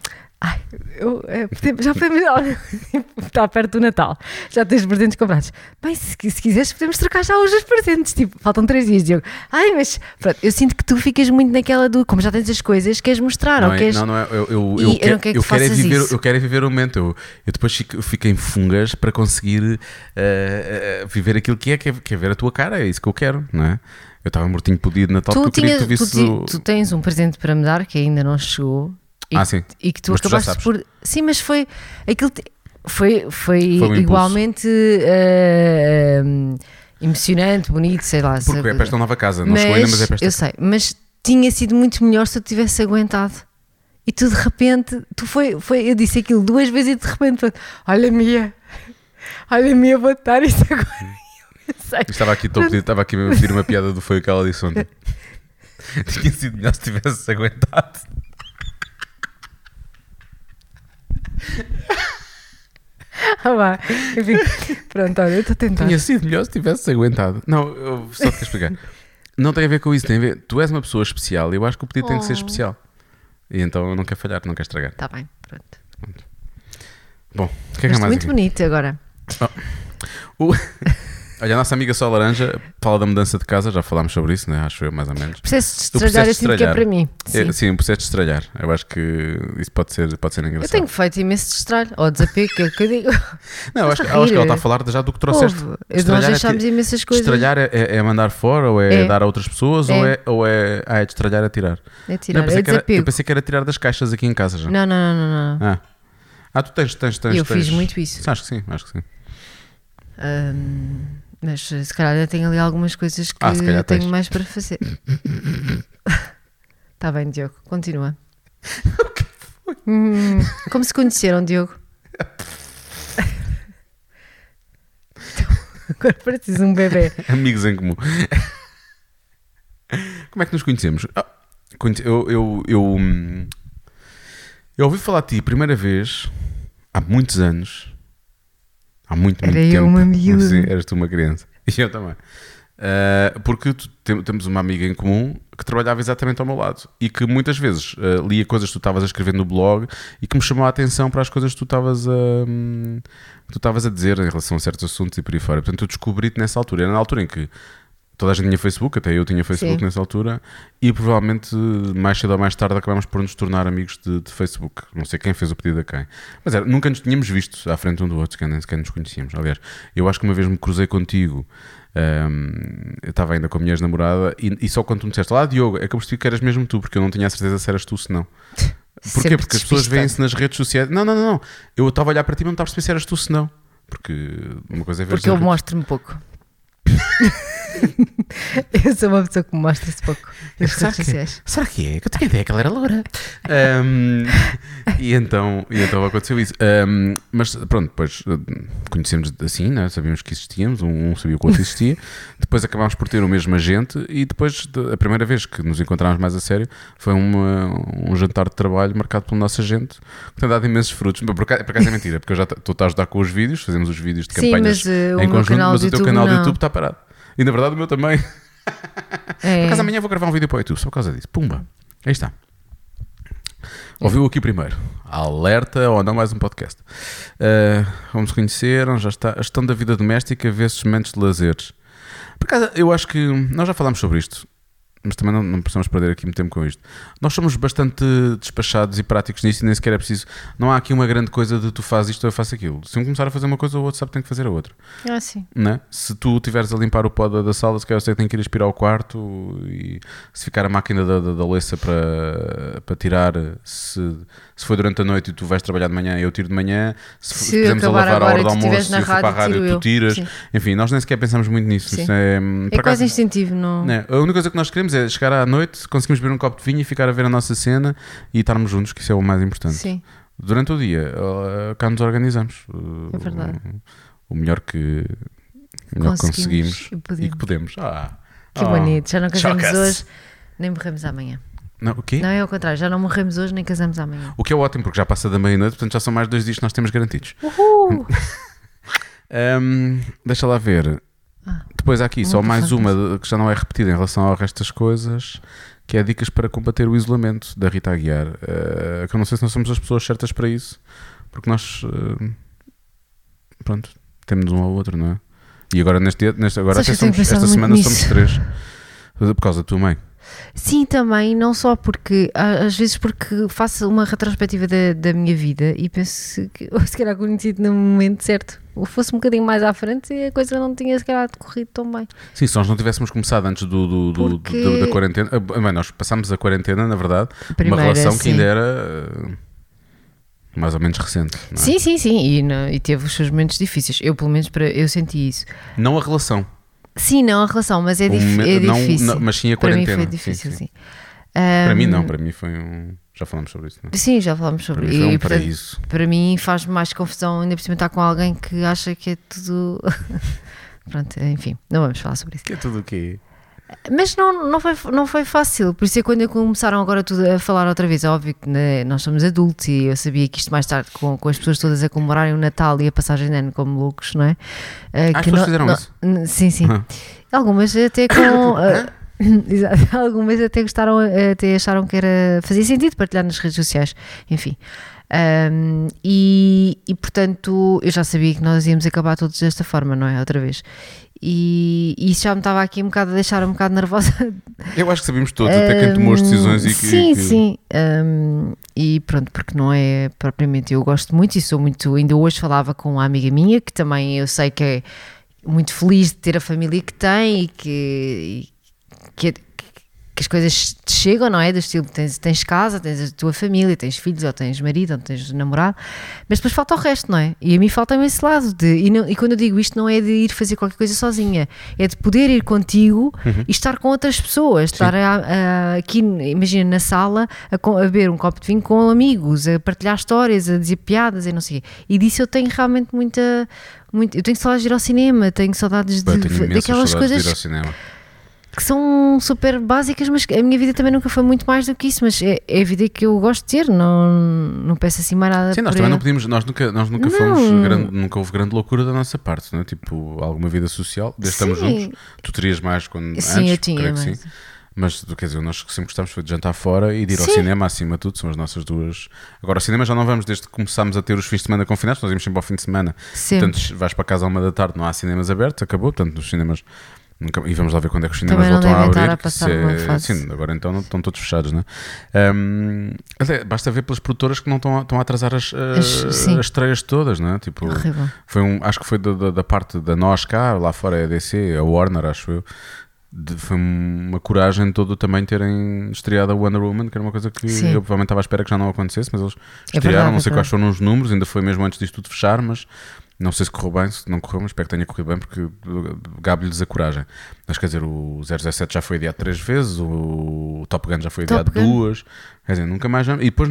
Ai, eu, podemos- já podemos. [LAUGHS] Está perto do Natal. Já tens presentes comprados. Bem, se, se quiseres, podemos trocar já hoje os presentes. Tipo, faltam três dias, Diogo. Ai, mas. Pronto, eu sinto que tu ficas muito naquela do. Como já tens as coisas, queres mostrar Não, ou é, queres. não, não é. Eu, eu, eu, eu quero, não quero que eu quero é viver, isso. eu quero é viver o momento. Eu, eu depois fico, fico em fungas para conseguir eh, eh, viver aquilo que é, que é, que é ver a tua cara. É isso que eu quero, não é? Eu estava mortinho dia de Natal Tu, porque eu queria tinhas, que tu tu, tu tens um presente para me dar que ainda não chegou. E, Ah, sim. E que tu Mas tu acabaste sabes. por. Sim, mas foi. Aquilo te- foi, foi, Foi um igualmente hum, emocionante, bonito, sei lá. Porque sabe? é para esta nova casa. Não chegou ainda, mas é para esta Eu sei, mas tinha sido muito melhor se eu tivesse aguentado. E tu de repente, tu foi, foi, eu disse aquilo duas vezes e de repente, olha Mia, olha Mia, vou-te dar isso agora. [LAUGHS] Eu. Estava aqui, estou a pedir, estava aqui a pedir uma piada do foi o que ela disse ontem. [LAUGHS] Tinha sido melhor se tivesse aguentado. [LAUGHS] Ah, vá. Enfim, pronto, olha, eu estou a tentar. Tinha sido melhor se tivesse aguentado. Não, eu só te explicar. Não tem a ver com isso, tem a ver. Tu és uma pessoa especial e eu acho que o pedido tem que ser Oh. especial. E então eu não quero falhar, não quero estragar. Está bem, pronto. Bom, o que é que há Mas mais muito aqui? bonito agora. O- [LAUGHS] Olha, a nossa amiga Sol Laranja fala da mudança de casa, já falámos sobre isso, né? acho eu, mais ou menos. Processo de estralhar, processo eu de sinto que é para mim. É, Sim. Sim, o processo de estralhar. Eu acho que isso pode ser, pode ser engraçado. Eu tenho feito imenso de estralho. Ou desapego, que é o que eu digo. [LAUGHS] Não, eu acho, que- acho que ela está a falar já do que trouxeste. Estralhar Nós é deixámos ti- imensas coisas. Estralhar é, é- é mandar fora ou é, É. dar a outras pessoas É. ou é, ou é. Ah, é de estralhar a tirar. É Não, tirar, eu, pensei é que era, eu pensei que era tirar das caixas aqui em casa já. Não, não, não, não. não. Ah. ah, tu tens, tens, tens. Eu tens. fiz muito isso. Acho que sim, acho que sim. Ahm, mas se calhar ainda tenho ali algumas coisas que Ah, se calhar tenho tens. mais para fazer. Está [LAUGHS] bem, Diogo, continua. [LAUGHS] Hum, como se conheceram, Diogo? [LAUGHS] Agora pareces um bebê. Amigos em comum. Como é que nos conhecemos? Ah, eu, eu, eu, hum, eu ouvi falar de ti a primeira vez há muitos anos, há muito, muito Era eu tempo. uma miúda. Sim, eras tu uma criança. [LAUGHS] E eu também. Uh, porque temos uma amiga em comum que trabalhava exatamente ao meu lado e que muitas vezes uh, lia coisas que tu estavas a escrever no blog e que me chamou a atenção para as coisas que tu estavas a, hum, que tu estavas a dizer em relação a certos assuntos e por aí fora. Portanto, eu descobri-te nessa altura. Era na altura em que toda a gente tinha Facebook, até eu tinha Facebook Sim. nessa altura, e provavelmente mais cedo ou mais tarde acabámos por nos tornar amigos de, de Facebook. Não sei quem fez o pedido a quem. Mas era, nunca nos tínhamos visto à frente um do outro, sequer, sequer nos conhecíamos. Aliás, eu acho que uma vez me cruzei contigo. hum, eu estava ainda com a minha ex-namorada e, e só quando tu me disseste lá, Diogo, é que eu percebi que eras mesmo tu, porque eu não tinha a certeza se eras tu, se não. [LAUGHS] Porquê? Porque as pessoas veem-se nas redes sociais. Não, não, não, não. Eu estava a olhar para ti, mas não estava a perceber se eras tu, se não. Porque uma coisa é ver Porque eu mostro-me pouco. [LAUGHS] eu sou uma pessoa que me mostra-se pouco nas Será redes que- sociais. Será que é? Eu tinha ideia que ela era loura. Ahm, [LAUGHS] e, então, e então aconteceu isso. Ahm, mas pronto, depois eh, conhecemos assim, né? sabíamos que existíamos, um, um sabia que o outro existia. [LAUGHS] depois acabámos por ter o mesmo agente e depois de- a primeira vez que nos encontrámos mais a sério foi uma- um jantar de trabalho marcado pelo nosso agente que tem dado imensos frutos. Por acaso, por acaso é mentira, porque eu já estou a ajudar com os vídeos, fazemos os vídeos de Sim, campanhas mas, eh, em conjunto, mas do o teu YouTube canal do não. YouTube está parado. E na verdade o meu também. É. Por acaso amanhã vou gravar um vídeo para o YouTube só por causa disso. Pumba. Aí está. Ouviu aqui primeiro. Alerta ou não mais um podcast. Uh, como se conheceram, já está. A gestão da vida doméstica versus momentos de lazeres. Por acaso, eu acho que nós já falámos sobre isto, mas também não, não precisamos perder aqui muito tempo com isto. Nós somos bastante despachados e práticos nisso e nem sequer é preciso. Não há aqui uma grande coisa de tu fazes isto ou eu faço aquilo. Se um começar a fazer uma coisa, o outro sabe que tem que fazer a outra Ah, sim. né? Se tu estiveres a limpar o pó da, da sala, se calhar eu sei que tenho que ir aspirar o quarto e se ficar a máquina da, da, da louça para, para tirar, se, se foi durante a noite e tu vais trabalhar de manhã, eu tiro de manhã. Se, Se fizermos a lavar a hora do almoço na e eu for para a rádio, tu tiras. Sim. Enfim, nós nem sequer pensamos muito nisso. Sim. Isso é, É quase acaso, instintivo, não. né, A única coisa que nós queremos é chegar à noite, conseguimos beber um copo de vinho e ficar a ver a nossa cena e estarmos juntos, que isso é o mais importante. Sim, Durante o dia, uh, cá nos organizamos. É verdade. O, o melhor que, o melhor que Conseguimos conseguimos e que podemos. Ah, que ah. bonito. Já não casamos hoje, nem morremos amanhã. Não, o quê? Não é ao contrário, já não morremos hoje, nem casamos amanhã. O que é ótimo, porque já passa da meia-noite, portanto já são mais dois dias que nós temos garantidos. Uhul! [LAUGHS] Ahm, deixa lá ver. Ah, Depois há aqui só mais uma que já não é repetida em relação ao resto das coisas, que é dicas para combater o isolamento da Rita Aguiar. Ah, que eu não sei se nós somos as pessoas certas para isso, porque nós, ah, pronto, temos um ao outro, não é? E agora neste neste, agora somos, esta semana somos três. Por causa da tua mãe. Sim, também, não só porque, às vezes porque faço uma retrospectiva da, da minha vida e penso que eu [LAUGHS] se calhar conheci-te no momento certo. Ou fosse um bocadinho mais à frente e a coisa não tinha se calhar decorrido tão bem. Sim, se nós não tivéssemos começado antes do, do- do- do- Porque- da, da quarentena. ah, bem, nós passámos a quarentena, na verdade, Primeira, uma relação que sim. ainda era ah, mais ou menos recente. É? Sim, sim, sim, e, não- e teve os seus momentos difíceis. Eu, pelo menos, para, eu senti isso. não a relação, Sim, não a relação, mas é, dif me- é não- difícil. não, mas sim a para mim quarentena. foi difícil, sim, sim. sim. Para mim não, para mim foi um. Já falamos sobre isso, não é? Sim, já falámos Para sobre mim um e, portanto, para mim faz mais confusão ainda por cima estar com alguém que acha que é tudo. [LAUGHS] Pronto, enfim, não vamos falar sobre isso. Que é tudo o quê? Mas não, não, foi, não foi fácil, por isso é quando começaram agora tudo a falar outra vez, é óbvio que né, nós somos adultos e eu sabia que isto mais tarde, com, com as pessoas todas a comemorarem o Natal e a passagem de ano como loucos, não é? Ah, as que não- fizeram não- isso? Sim, sim. Ah. [LAUGHS] Algumas até com. [COUGHS] eh, [COUGHS] exato, [LAUGHS] algumas até gostaram, até acharam que era, fazia sentido partilhar nas redes sociais, enfim. Ahm, e, e portanto eu já sabia que nós íamos acabar todos desta forma, não é? Outra vez. E, e isso já me estava aqui um bocado a deixar um bocado nervosa. Eu acho que sabemos todos, até quem tomou as decisões e que. Sim, que- sim. Um, e pronto, porque não é propriamente. Eu gosto muito e sou muito. Ainda hoje falava com uma amiga minha que também eu sei que é muito feliz de ter a família que tem e que, e que, que as coisas te chegam, não é? Do estilo, tens, tens casa, tens a tua família, tens filhos, ou tens marido, ou tens namorado, mas depois falta o resto, não é? E a mim falta-me esse lado. De, e, não- e quando eu digo isto, não é de ir fazer qualquer coisa sozinha, é de poder ir contigo e estar com outras pessoas, estar a- a- aqui, imagina, na sala, a, a beber um copo de vinho com amigos, a partilhar histórias, a dizer piadas e não sei o quê. E disso eu tenho realmente muita. Muito, eu tenho saudades de ir ao cinema, tenho saudades de, tenho daquelas saudades de coisas ir ao cinema. Que são super básicas, mas a minha vida também nunca foi muito mais do que isso. Mas é, é a vida que eu gosto de ter, não, não peço assim mais nada. Sim, nós também não pedimos, nós nunca, nós nunca Não. fomos, grande, nunca houve grande loucura da nossa parte, não é? Tipo, alguma vida social, desde estamos juntos. Tu terias mais quando Sim, antes, eu tinha mais. sim. Mas, quer dizer, nós sempre gostamos foi de jantar fora e de ir ao Sim. cinema acima de tudo, são as nossas duas. Agora, ao cinema já não vamos desde que começámos a ter os fins de semana confinados, nós íamos sempre ao fim de semana. Sempre. Portanto, vais para casa à uma da tarde, não há cinemas abertos, acabou. Portanto, nos cinemas. Nunca, e vamos lá ver quando é que os cinemas Também voltam a abrir. estar a passar é- fase. Sim, agora então não, estão todos fechados, não é? Hum, até basta ver pelas produtoras que não estão a, estão a atrasar as, as, As- sim. as estreias todas, não é? Tipo, Horrível. foi um, acho que foi da, da, da parte da nós cá, lá fora é a DC, a Warner, acho eu. de- foi uma coragem toda também terem estreado a Wonder Woman, que era uma coisa que Sim. eu provavelmente estava à espera que já não acontecesse, mas eles É estrearam, verdade, não é sei quais verdade. foram os números, ainda foi mesmo antes disto tudo fechar, mas não sei se correu bem, se não correu, mas espero que tenha corrido bem, porque gabe-lhes a coragem. Mas quer dizer, o 017 já foi adiado três vezes, o Top Gun já foi Top adiado Gun. duas, quer dizer, nunca mais. E depois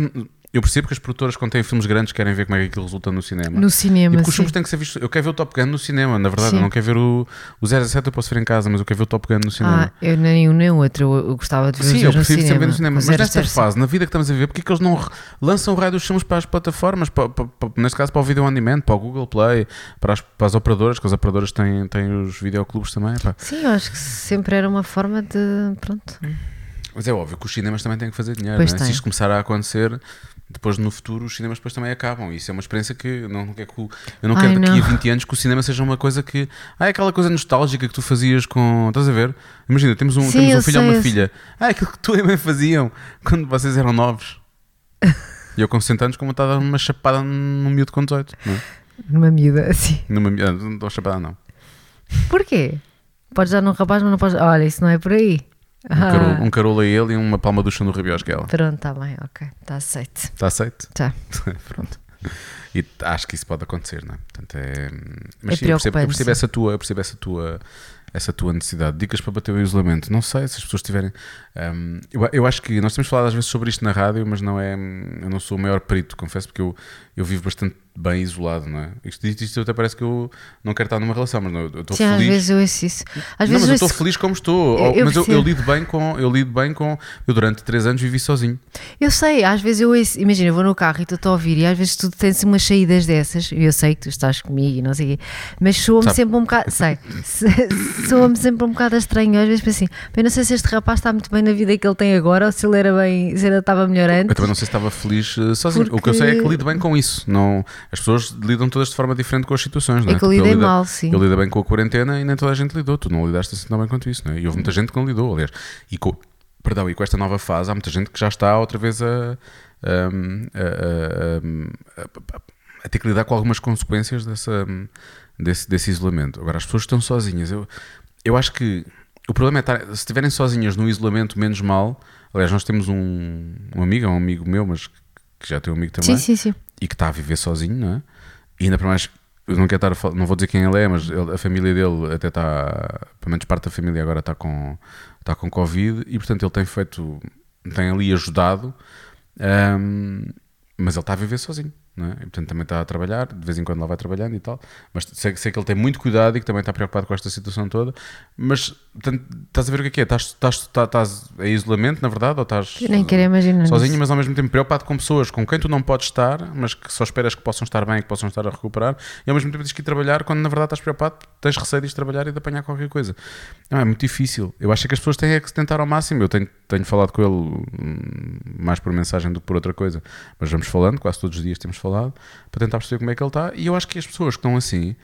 eu percebo que as produtoras, quando têm filmes grandes, querem ver como é que aquilo resulta no cinema. No E cinema, os sim. filmes têm que ser vistos. Eu quero ver o Top Gun no cinema, na verdade. Sim. Eu não quero ver o, o 017, eu posso ver em casa, mas eu quero ver o Top Gun no cinema. Ah, eu nem um nem o outro, eu, eu gostava de ver Sim, os eu prefiro no sempre ver cinema. no cinema. Mas nesta 007. fase, na vida que estamos a viver, porque é que eles não lançam o raio dos filmes para as plataformas? Para, para- para- neste caso, para o Video On Demand, para o Google Play, para as, para as operadoras, que as operadoras têm, têm os videoclubes também. pá. Sim, eu acho que sempre era uma forma de. Pronto. Mas é óbvio que os cinemas também têm que fazer dinheiro. Pois não é? Se isto começar a acontecer, depois no futuro os cinemas depois também acabam. Isso é uma experiência que eu não, quero que eu não Ai, quero daqui não. a 20 anos que o cinema seja uma coisa que. Ah, é aquela coisa nostálgica que tu fazias com. Estás a ver? Imagina, temos um, Sim, temos um filho ou uma filha. Ah, é aquilo que tu e a mãe faziam quando vocês eram novos. [LAUGHS] E eu com 60 anos, como estava a dar uma chapada num miúdo com 18. Não é? Numa miúda, [LAUGHS] assim. Numa, ah, não dou chapada, não. Porquê? Podes dar num rapaz, mas não podes. Olha, isso não é por aí. Um, carolo, um carolo a ele e uma palma do chão do Rabiosquela. Pronto, está bem, ok. Está aceito. Está aceito? Tá. [LAUGHS] Pronto. E acho que isso pode acontecer, não é? Portanto, é... Mas É sim, eu percebo, eu percebo essa tua, eu percebo essa tua, essa tua necessidade. Dicas para bater o isolamento. Não sei se as pessoas tiverem. hum, eu, eu acho que nós temos falado às vezes sobre isto na rádio, mas não é. Eu não sou o maior perito, confesso, porque eu, eu vivo bastante bem isolado, não é? Isto, isto, isto até parece que eu não quero estar numa relação, mas não, eu estou Sim, às feliz. vezes eu ouço isso. Às não, mas eu eu estou feliz como estou. Eu- eu mas eu, eu lido bem com. Eu lido bem com. Eu durante 3 anos vivi sozinho. Eu sei, às vezes eu ouço- imagina, eu vou no carro e estou a ouvir, e às vezes tu tens umas saídas dessas, e eu sei que tu estás comigo e não sei o quê, mas soa-me sempre um bocado, [LAUGHS] sei, se- soa-me sempre um bocado estranho. Às vezes penso assim, bem, não sei se este rapaz está muito bem na vida que ele tem agora, ou se ele era bem, se ele estava melhor Eu antes. também não sei se estava feliz eh, sozinho. O que eu sei é que Porque- lido bem com isso. Não, as pessoas lidam todas de forma diferente com as situações, não é? É que eu lidei lida- mal, sim. Eu lidei bem com a quarentena e nem toda a gente lidou. Tu não lidaste assim tão bem quanto isso, não é? E houve muita gente que não lidou, aliás. E com, perdão, e com esta nova fase há muita gente que já está outra vez a, a- a- a- a ter que lidar com algumas consequências dessa, desse, desse isolamento. Agora, as pessoas estão sozinhas. Eu, eu acho que o problema é estar, se estiverem sozinhas no isolamento, menos mal. Aliás, nós temos um, um amigo, é um amigo meu, mas que já tem um amigo também Sim, sim, sim. E que está a viver sozinho, não é? E ainda para mais, não quero estar falar, não vou dizer quem ele é, mas ele- a família dele até está, pelo menos parte da família agora está com, está com Covid e portanto ele tem feito, tem ali ajudado, ahm, mas ele está a viver sozinho. É? E, portanto, também está a trabalhar, de vez em quando lá vai trabalhando e tal. Mas sei, sei que ele tem muito cuidado e que também está preocupado com esta situação toda. Mas portanto, estás a ver o que é que é? Estás, estás, estás, estás em isolamento, na verdade? Ou estás Eu nem quero imaginar. sozinho, isso. mas ao mesmo tempo preocupado com pessoas com quem tu não podes estar, mas que só esperas que possam estar bem, que possam estar a recuperar, e ao mesmo tempo tens que ir trabalhar quando na verdade estás preocupado, tens receio de ir trabalhar e de apanhar qualquer coisa. Não, é muito difícil. Eu acho que as pessoas têm é que se tentar ao máximo. Eu tenho, tenho falado com ele hum, mais por mensagem do que por outra coisa, mas vamos falando, quase todos os dias temos falado, para tentar perceber como é que ele está. E eu acho que as pessoas que estão assim,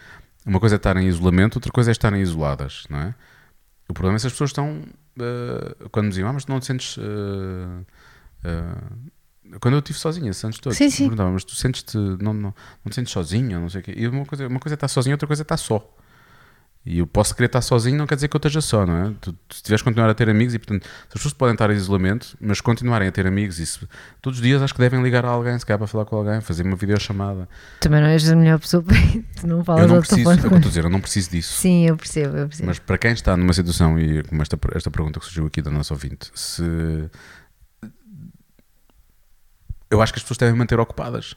uma coisa é estar em isolamento, outra coisa é estarem isoladas, não é? O problema é se as pessoas estão. eh, quando me diziam, ah, mas tu não te sentes. eh, eh, quando eu estive sozinha, antes todo, Sim, sim. mas tu sentes-te. Não, não, não te sentes sozinho, não sei o quê. E uma coisa, uma coisa é estar sozinho, outra coisa é estar só. E eu posso querer estar sozinho, não quer dizer que eu esteja só, não é? Tu, se tiveres que continuar a ter amigos, e portanto, as pessoas podem estar em isolamento, mas continuarem a ter amigos, isso, todos os dias acho que devem ligar a alguém, se calhar para falar com alguém, fazer uma videochamada. Também não és a melhor pessoa para isso. [LAUGHS] Tu não falas eu não preciso, é o que eu estou a dizer, eu não preciso disso. Sim, eu percebo, eu percebo. Mas para quem está numa situação, e como esta, esta pergunta que surgiu aqui da nossa ouvinte, se. Eu acho que as pessoas devem manter ocupadas.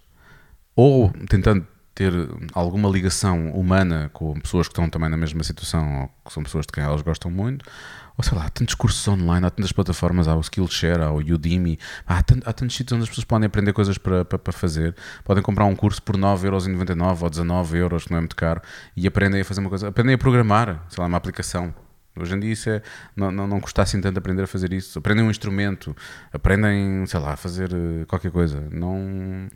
Ou tentando ter alguma ligação humana com pessoas que estão também na mesma situação ou que são pessoas de quem elas gostam muito. Ou sei lá, há tantos cursos online, há tantas plataformas, há o Skillshare, há o Udemy, há, tant, há tantos sítios onde as pessoas podem aprender coisas para, para, para fazer. Podem comprar um curso por 9,99€ ou 19€, que não é muito caro, e aprendem a fazer uma coisa, aprendem a programar, sei lá, uma aplicação. Hoje em dia isso é, não, não, não custa assim tanto aprender a fazer isso. Aprendem um instrumento, aprendem, sei lá, a fazer eh, qualquer coisa. Não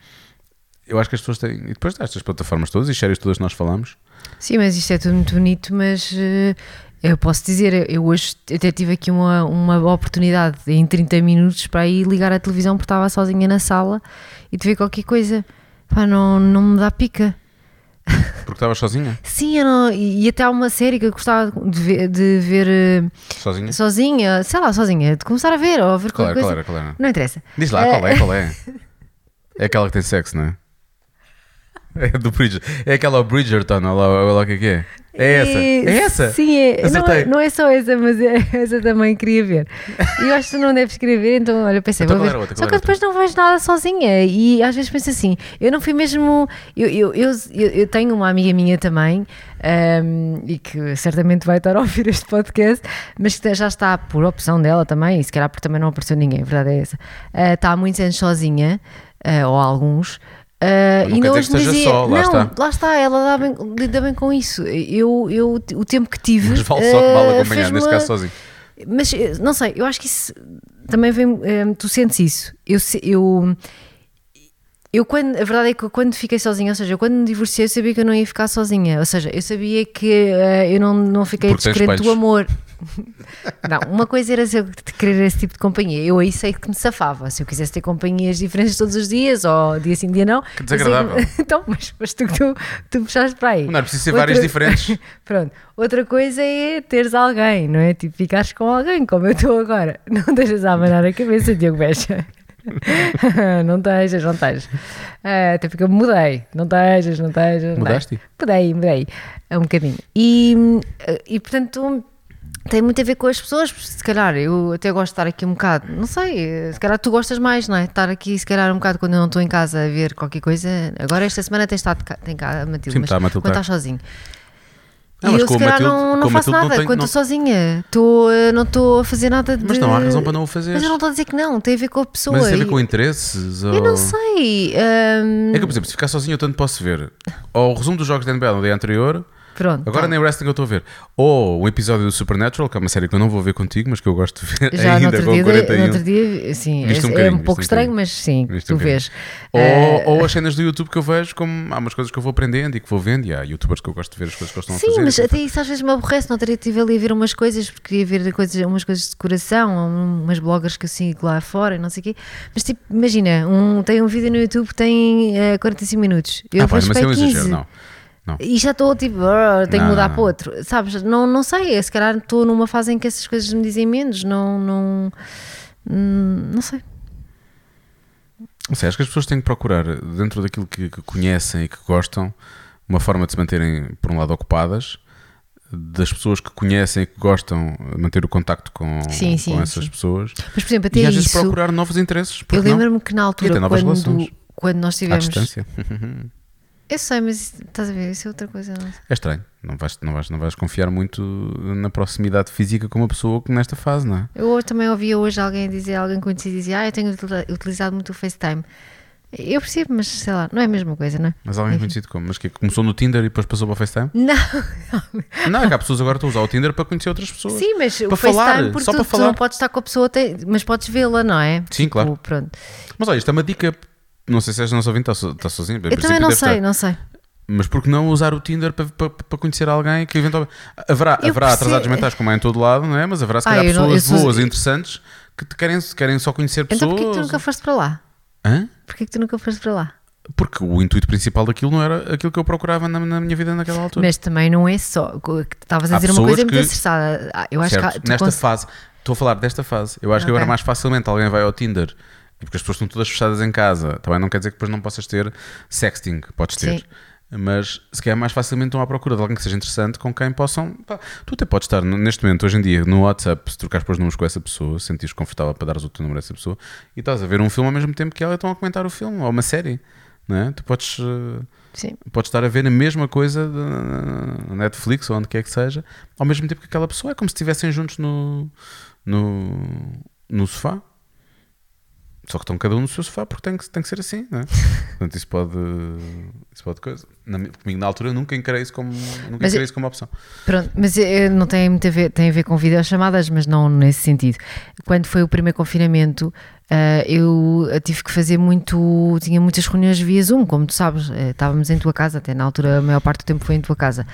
eu acho que as pessoas têm. E depois destas plataformas todas e séries todas que nós falamos. Sim, mas isto é tudo muito bonito, mas uh, eu posso dizer, eu hoje até tive aqui uma, uma oportunidade em 30 minutos para ir ligar a televisão porque estava sozinha na sala e de ver qualquer coisa. Pá, não, não me dá pica. Porque estavas sozinha? Sim, não, e, até há uma série que eu gostava de ver. De ver uh, sozinha? Sozinha, sei lá, sozinha, de começar a ver ou a ver qual é, coisa. Qual é, qual é? Não interessa. Diz lá, qual é, qual é? [LAUGHS] É aquela que tem sexo, não é? É do Bridger. É aquela Bridgerton, olha lá, olha lá o que é que é. É essa? É essa? Sim, é. Não, é- não, é só essa, mas é, [LAUGHS] essa também queria ver. E eu acho que não deves querer ver, então olha, pensei, então, vou ver. Outra, só que depois não vejo nada sozinha e às vezes penso assim, eu não fui mesmo. Eu, eu, eu, eu tenho uma amiga minha também um, e que certamente vai estar a ouvir este podcast, mas que já está por opção dela também, e se calhar porque também não apareceu ninguém, a verdade é essa. Uh, está há muitos anos sozinha, uh, ou alguns. Uh, não e não me dizia, só, lá não, está. lá está, ela bem, lida bem com isso. Eu, eu, o tempo que tive. Mas vale só que mal uh, acompanhar, neste caso sozinho. Mas eh, não sei, eu acho que isso também vem. Um, eh, tu sentes isso. Eu, eu, eu quando, a verdade é que quando fiquei sozinha, ou seja, eu quando me divorciei, eu sabia que eu não ia ficar sozinha. Ou seja, eu sabia que uh, eu não, não fiquei descrente do amor. [LAUGHS] não, uma coisa era eu querer esse tipo de companhia. Eu aí sei que me safava. Se eu quisesse ter companhias diferentes todos os dias, ou dia sim, dia não. Que desagradável. [LAUGHS] Então, mas, mas tu, tu, tu puxaste para aí. Não, é preciso ser Outra... várias diferentes. [LAUGHS] Pronto. Outra coisa é teres alguém, não é? Tipo, ficares com alguém, como eu estou agora. Não deixas a abanar a cabeça, Diogo Becha. [LAUGHS] não estejas, não estejas. Uh, até porque eu mudei. Não estejas, não estejas. Mudaste? Mudei, mudei. Um bocadinho. E, e portanto tem muito a ver com as pessoas, se calhar eu até gosto de estar aqui um bocado, não sei, se calhar tu gostas mais, não é? Estar aqui se calhar um bocado quando eu não estou em casa a ver qualquer coisa. Agora esta semana tens estado tem cá a Matilde, Sim, mas tá, Matilde quando tá. estás sozinho. Não, e eu se calhar Matilde, não, não faço nada não tem, quando estou sozinha. Tô, não estou a fazer nada de. Mas não há razão para não o fazer. Mas eu não estou a dizer que não, tem a ver com a pessoa. Mas tem a ver com interesses? Eu não sei. Um... É que, por exemplo, se ficar sozinho eu tanto posso ver ou o resumo dos jogos da NBA no dia anterior Pronto. Agora tá. nem wrestling eu estou a ver. Ou o episódio do Supernatural, que é uma série que eu não vou ver contigo, mas que eu gosto de ver Já ainda com dia, 41. No outro dia, sim, é, um, é um pouco um estranho, mas sim, tu um vês. Ou, uh, ou as cenas do YouTube que eu vejo, como há umas coisas que eu vou aprendendo e que vou vendo, e há youtubers que eu gosto de ver as coisas que eles estão sim, a fazer. Sim, mas até isso às vezes me aborrece. Não teria estive ali a ver umas coisas, porque queria ver coisas, umas coisas de decoração, umas bloggers que eu sigo lá fora, não sei o quê. Mas tipo, imagina, um, tem um vídeo no YouTube que tem uh, 45 minutos. Eu ah, pá, mas é um 15. exagero, não. Não. E já estou tipo, tenho que mudar para outro. Sabes? Não, não sei, se calhar estou numa fase em que essas coisas me dizem menos. Não, não, hum, não sei. Não sei, acho que as pessoas têm que procurar, dentro daquilo que, que conhecem e que gostam, uma forma de se manterem, por um lado, ocupadas, das pessoas que conhecem e que gostam, manter o contacto com, sim, sim, com essas sim. pessoas. Mas, por exemplo, até e às vezes isso, procurar novos interesses. Eu lembro-me que na altura, quando, quando nós tivemos. [LAUGHS] Eu sei, mas estás a ver, isso é outra coisa. Não é estranho. Não vais, não, vais, não vais confiar muito na proximidade física com uma pessoa que nesta fase, não é? Eu também ouvia hoje alguém dizer, alguém conhecido dizer, ah, eu tenho utilizado muito o FaceTime. Eu percebo, mas sei lá, não é a mesma coisa, não é? Mas alguém conhecido como? Mas que começou no Tinder e depois passou para o FaceTime? Não, não. Não, é que há pessoas agora que estão a usar o Tinder para conhecer outras pessoas. Sim, mas para o falar, FaceTime, porque só tu, para tu falar. não podes estar com a pessoa, mas podes vê-la, não é? Sim, tipo, claro. Pronto. Mas olha, isto é uma dica. Não sei se és nosso ouvinte, está, está sozinho. Eu também não sei, estar. não sei. Mas por que não usar o Tinder para, para, para conhecer alguém que eventualmente. Haverá, haverá percebo... atrasados mentais, como é em todo lado, não é? Mas haverá se calhar ah, pessoas não, boas sou... e interessantes que te querem, querem só conhecer pessoas. Então porquê que tu nunca foste para lá? Hã? Porquê que tu nunca foste para lá? Porque o intuito principal daquilo não era aquilo que eu procurava na, na minha vida naquela altura. Mas também não é só. Estavas a dizer uma coisa que... muito acertada. Ah, eu acho certo. que Nesta cons... fase, estou a falar desta fase. Eu acho okay. que agora mais facilmente alguém vai ao Tinder porque as pessoas estão todas fechadas em casa. Também não quer dizer que depois não possas ter sexting. Podes ter. Sim. Mas se calhar mais facilmente estão à procura de alguém que seja interessante com quem possam. Pá, tu até podes estar neste momento, hoje em dia, no WhatsApp, se trocares os números com essa pessoa, sentires confortável para dares o teu número a essa pessoa e estás a ver um filme ao mesmo tempo que ela estão a comentar o filme ou uma série. não é? Tu podes, eh, Sim. podes estar a ver a mesma coisa na Netflix ou onde quer que seja, ao mesmo tempo que aquela pessoa. É como se estivessem juntos no, no, no sofá. Só que estão cada um no seu sofá porque tem que, tem que ser assim, não é? [LAUGHS] Portanto, isso pode. Isso pode coisa. Na, mi- comigo, na altura, eu nunca encarei isso como, nunca Mas encarei isso como opção. Pronto, mas não tem muito a ver, tem a ver com videochamadas, mas não nesse sentido. Quando foi o primeiro confinamento, eh, eu tive que fazer muito, tinha muitas reuniões via Zoom, como tu sabes, eh, estávamos em tua casa, até na altura a maior parte do tempo foi em tua casa.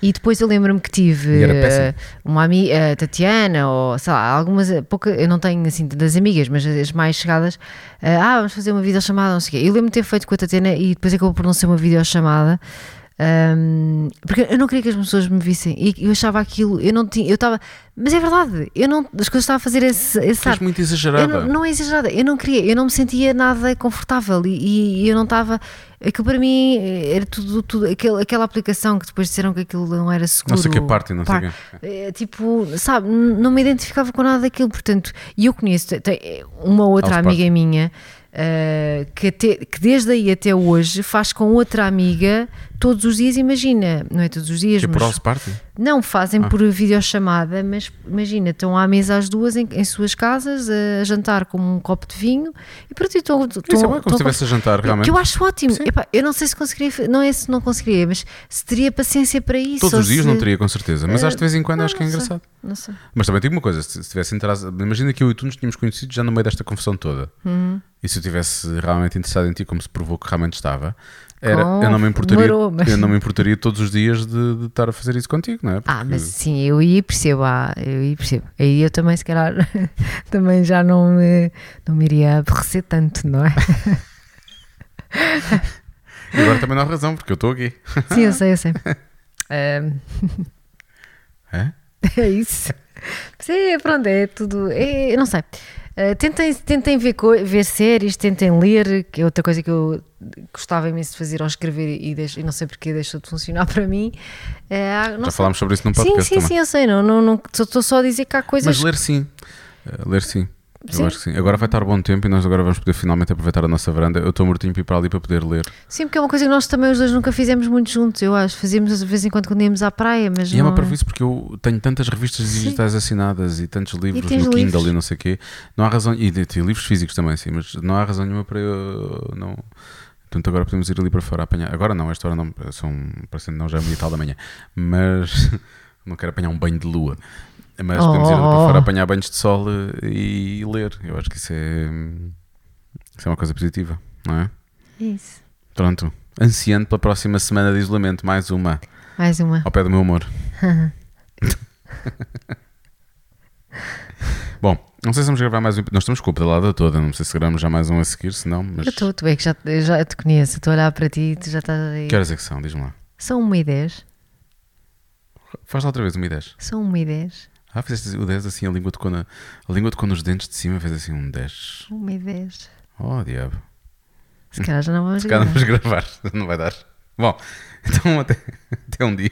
E depois eu lembro-me que tive eh, uma amiga, Tatiana, ou sei lá, algumas, eh, pouca, eu não tenho assim das amigas, mas as mais chegadas, eh, ah, vamos fazer uma videochamada, não sei o quê. Eu lembro-me de ter feito com a Tatiana e depois acabou por não ser uma videochamada. Ahm, porque eu não queria que as pessoas me vissem e eu achava aquilo, eu não tinha, eu estava, mas é verdade, eu não, as coisas que eu estava a fazer esse, esse ar. muito exagerada. não, não é exagerada, eu não queria, eu não me sentia nada confortável e, e eu não estava. Aquilo para mim era tudo, tudo aquele, aquela aplicação que depois disseram que aquilo não era seguro. Não sei que é parte, não sei o Par- quê. é, tipo, sabe, não me identificava com nada daquilo, portanto, e eu conheço uma outra House amiga party. minha eh, que, até- que desde aí até hoje faz com outra amiga todos os dias, imagina, não é todos os dias, Que é por mas house party? Não, fazem Ah. por videochamada, mas imagina, estão à mesa as duas em, em suas casas a jantar com um copo de vinho e pronto, estão, estão, Isso é bom, é como estão se estivesse a jantar, realmente. que eu acho ótimo. Epá, eu não sei se conseguiria, não é se não conseguiria, mas se teria paciência para isso. Todos os dias se- não teria, com certeza. Mas Eh, acho que de vez em quando não, acho que é sei. engraçado. Não sei. Mas também digo uma coisa: se se tivesse interessado, imagina que eu e tu nos tínhamos conhecido já no meio desta confusão toda. Uhum. E se eu tivesse realmente interessado em ti, como se provou que realmente estava, era, Com eu, não me importaria, demorou, mas- eu não me importaria todos os dias de, de estar a fazer isso contigo, não é? Ah, Porque- mas sim, eu aí percebo, ah, eu aí percebo. Aí eu também, se calhar, [LAUGHS] também já não me, não me iria aborrecer tanto, não é? [LAUGHS] E agora também não há razão, porque eu estou aqui. [LAUGHS] Sim, eu sei, eu sei. É? É isso. Sim, pronto, é tudo. É, eu não sei. Uh, tentem, tentem ver, ver séries, tentem ler, que é outra coisa que eu gostava imenso de fazer ao escrever e, deixo, e não sei porque deixou de funcionar [LAUGHS] para mim. Não Já sei. falámos sobre isso num Sim, podcast sim, também. sim, eu sei. Não, não, não, estou só a dizer que há coisas. Mas ler sim. Eh, ler sim. Sim. Eu acho que sim. Agora vai estar bom tempo e nós agora vamos poder finalmente aproveitar a nossa varanda. Eu estou mortinho para ir para ali para poder ler. Sim, porque é uma coisa que nós também os dois nunca fizemos muito juntos, eu acho. Fazíamos de vez em quando quando íamos à praia, mas. E é não... uma parvoíce porque eu tenho tantas revistas Sim. digitais assinadas e tantos livros tens no Kindle livros. e não sei o quê. Não há razão. E de livros físicos também, sim, mas não há razão nenhuma para eu não. Portanto, agora podemos ir ali para fora apanhar. Agora não, esta hora não, são, parecendo não já é meia tal da manhã, mas [LAUGHS] não quero apanhar um banho de lua. Mas podemos ir ali para Oh. fora apanhar banhos de sol eh, e, ler. Eu acho que isso é, isso é uma coisa positiva, não é? É Isso. Pronto. Ansiando pela próxima semana de isolamento, mais uma, Mais uma. ao pé do meu humor. [LAUGHS] Bom, não sei se vamos gravar mais um. Nós estamos com a pedalada toda, não sei se gravamos já mais um a seguir, se não, mas. Eu estou, tu é que já, já te conheço, estou a olhar para ti e tu já estás aí. Que horas é que são? Diz-me lá. São 1 e 10. Faz lá outra vez, uma e 10. São 1 e 10. Ah, fizeste o 10 assim, a língua tocou, na, a língua tocou nos dentes de cima, fez assim um 10. 1 e 10. Oh, diabo. Se calhar já não vamos [LAUGHS] Se calhar gravar. vamos gravar, [LAUGHS] não vai dar. Bom, então até, até um dia.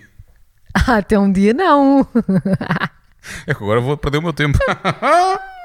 Ah, até um dia não. É que agora vou perder o meu tempo. [LAUGHS]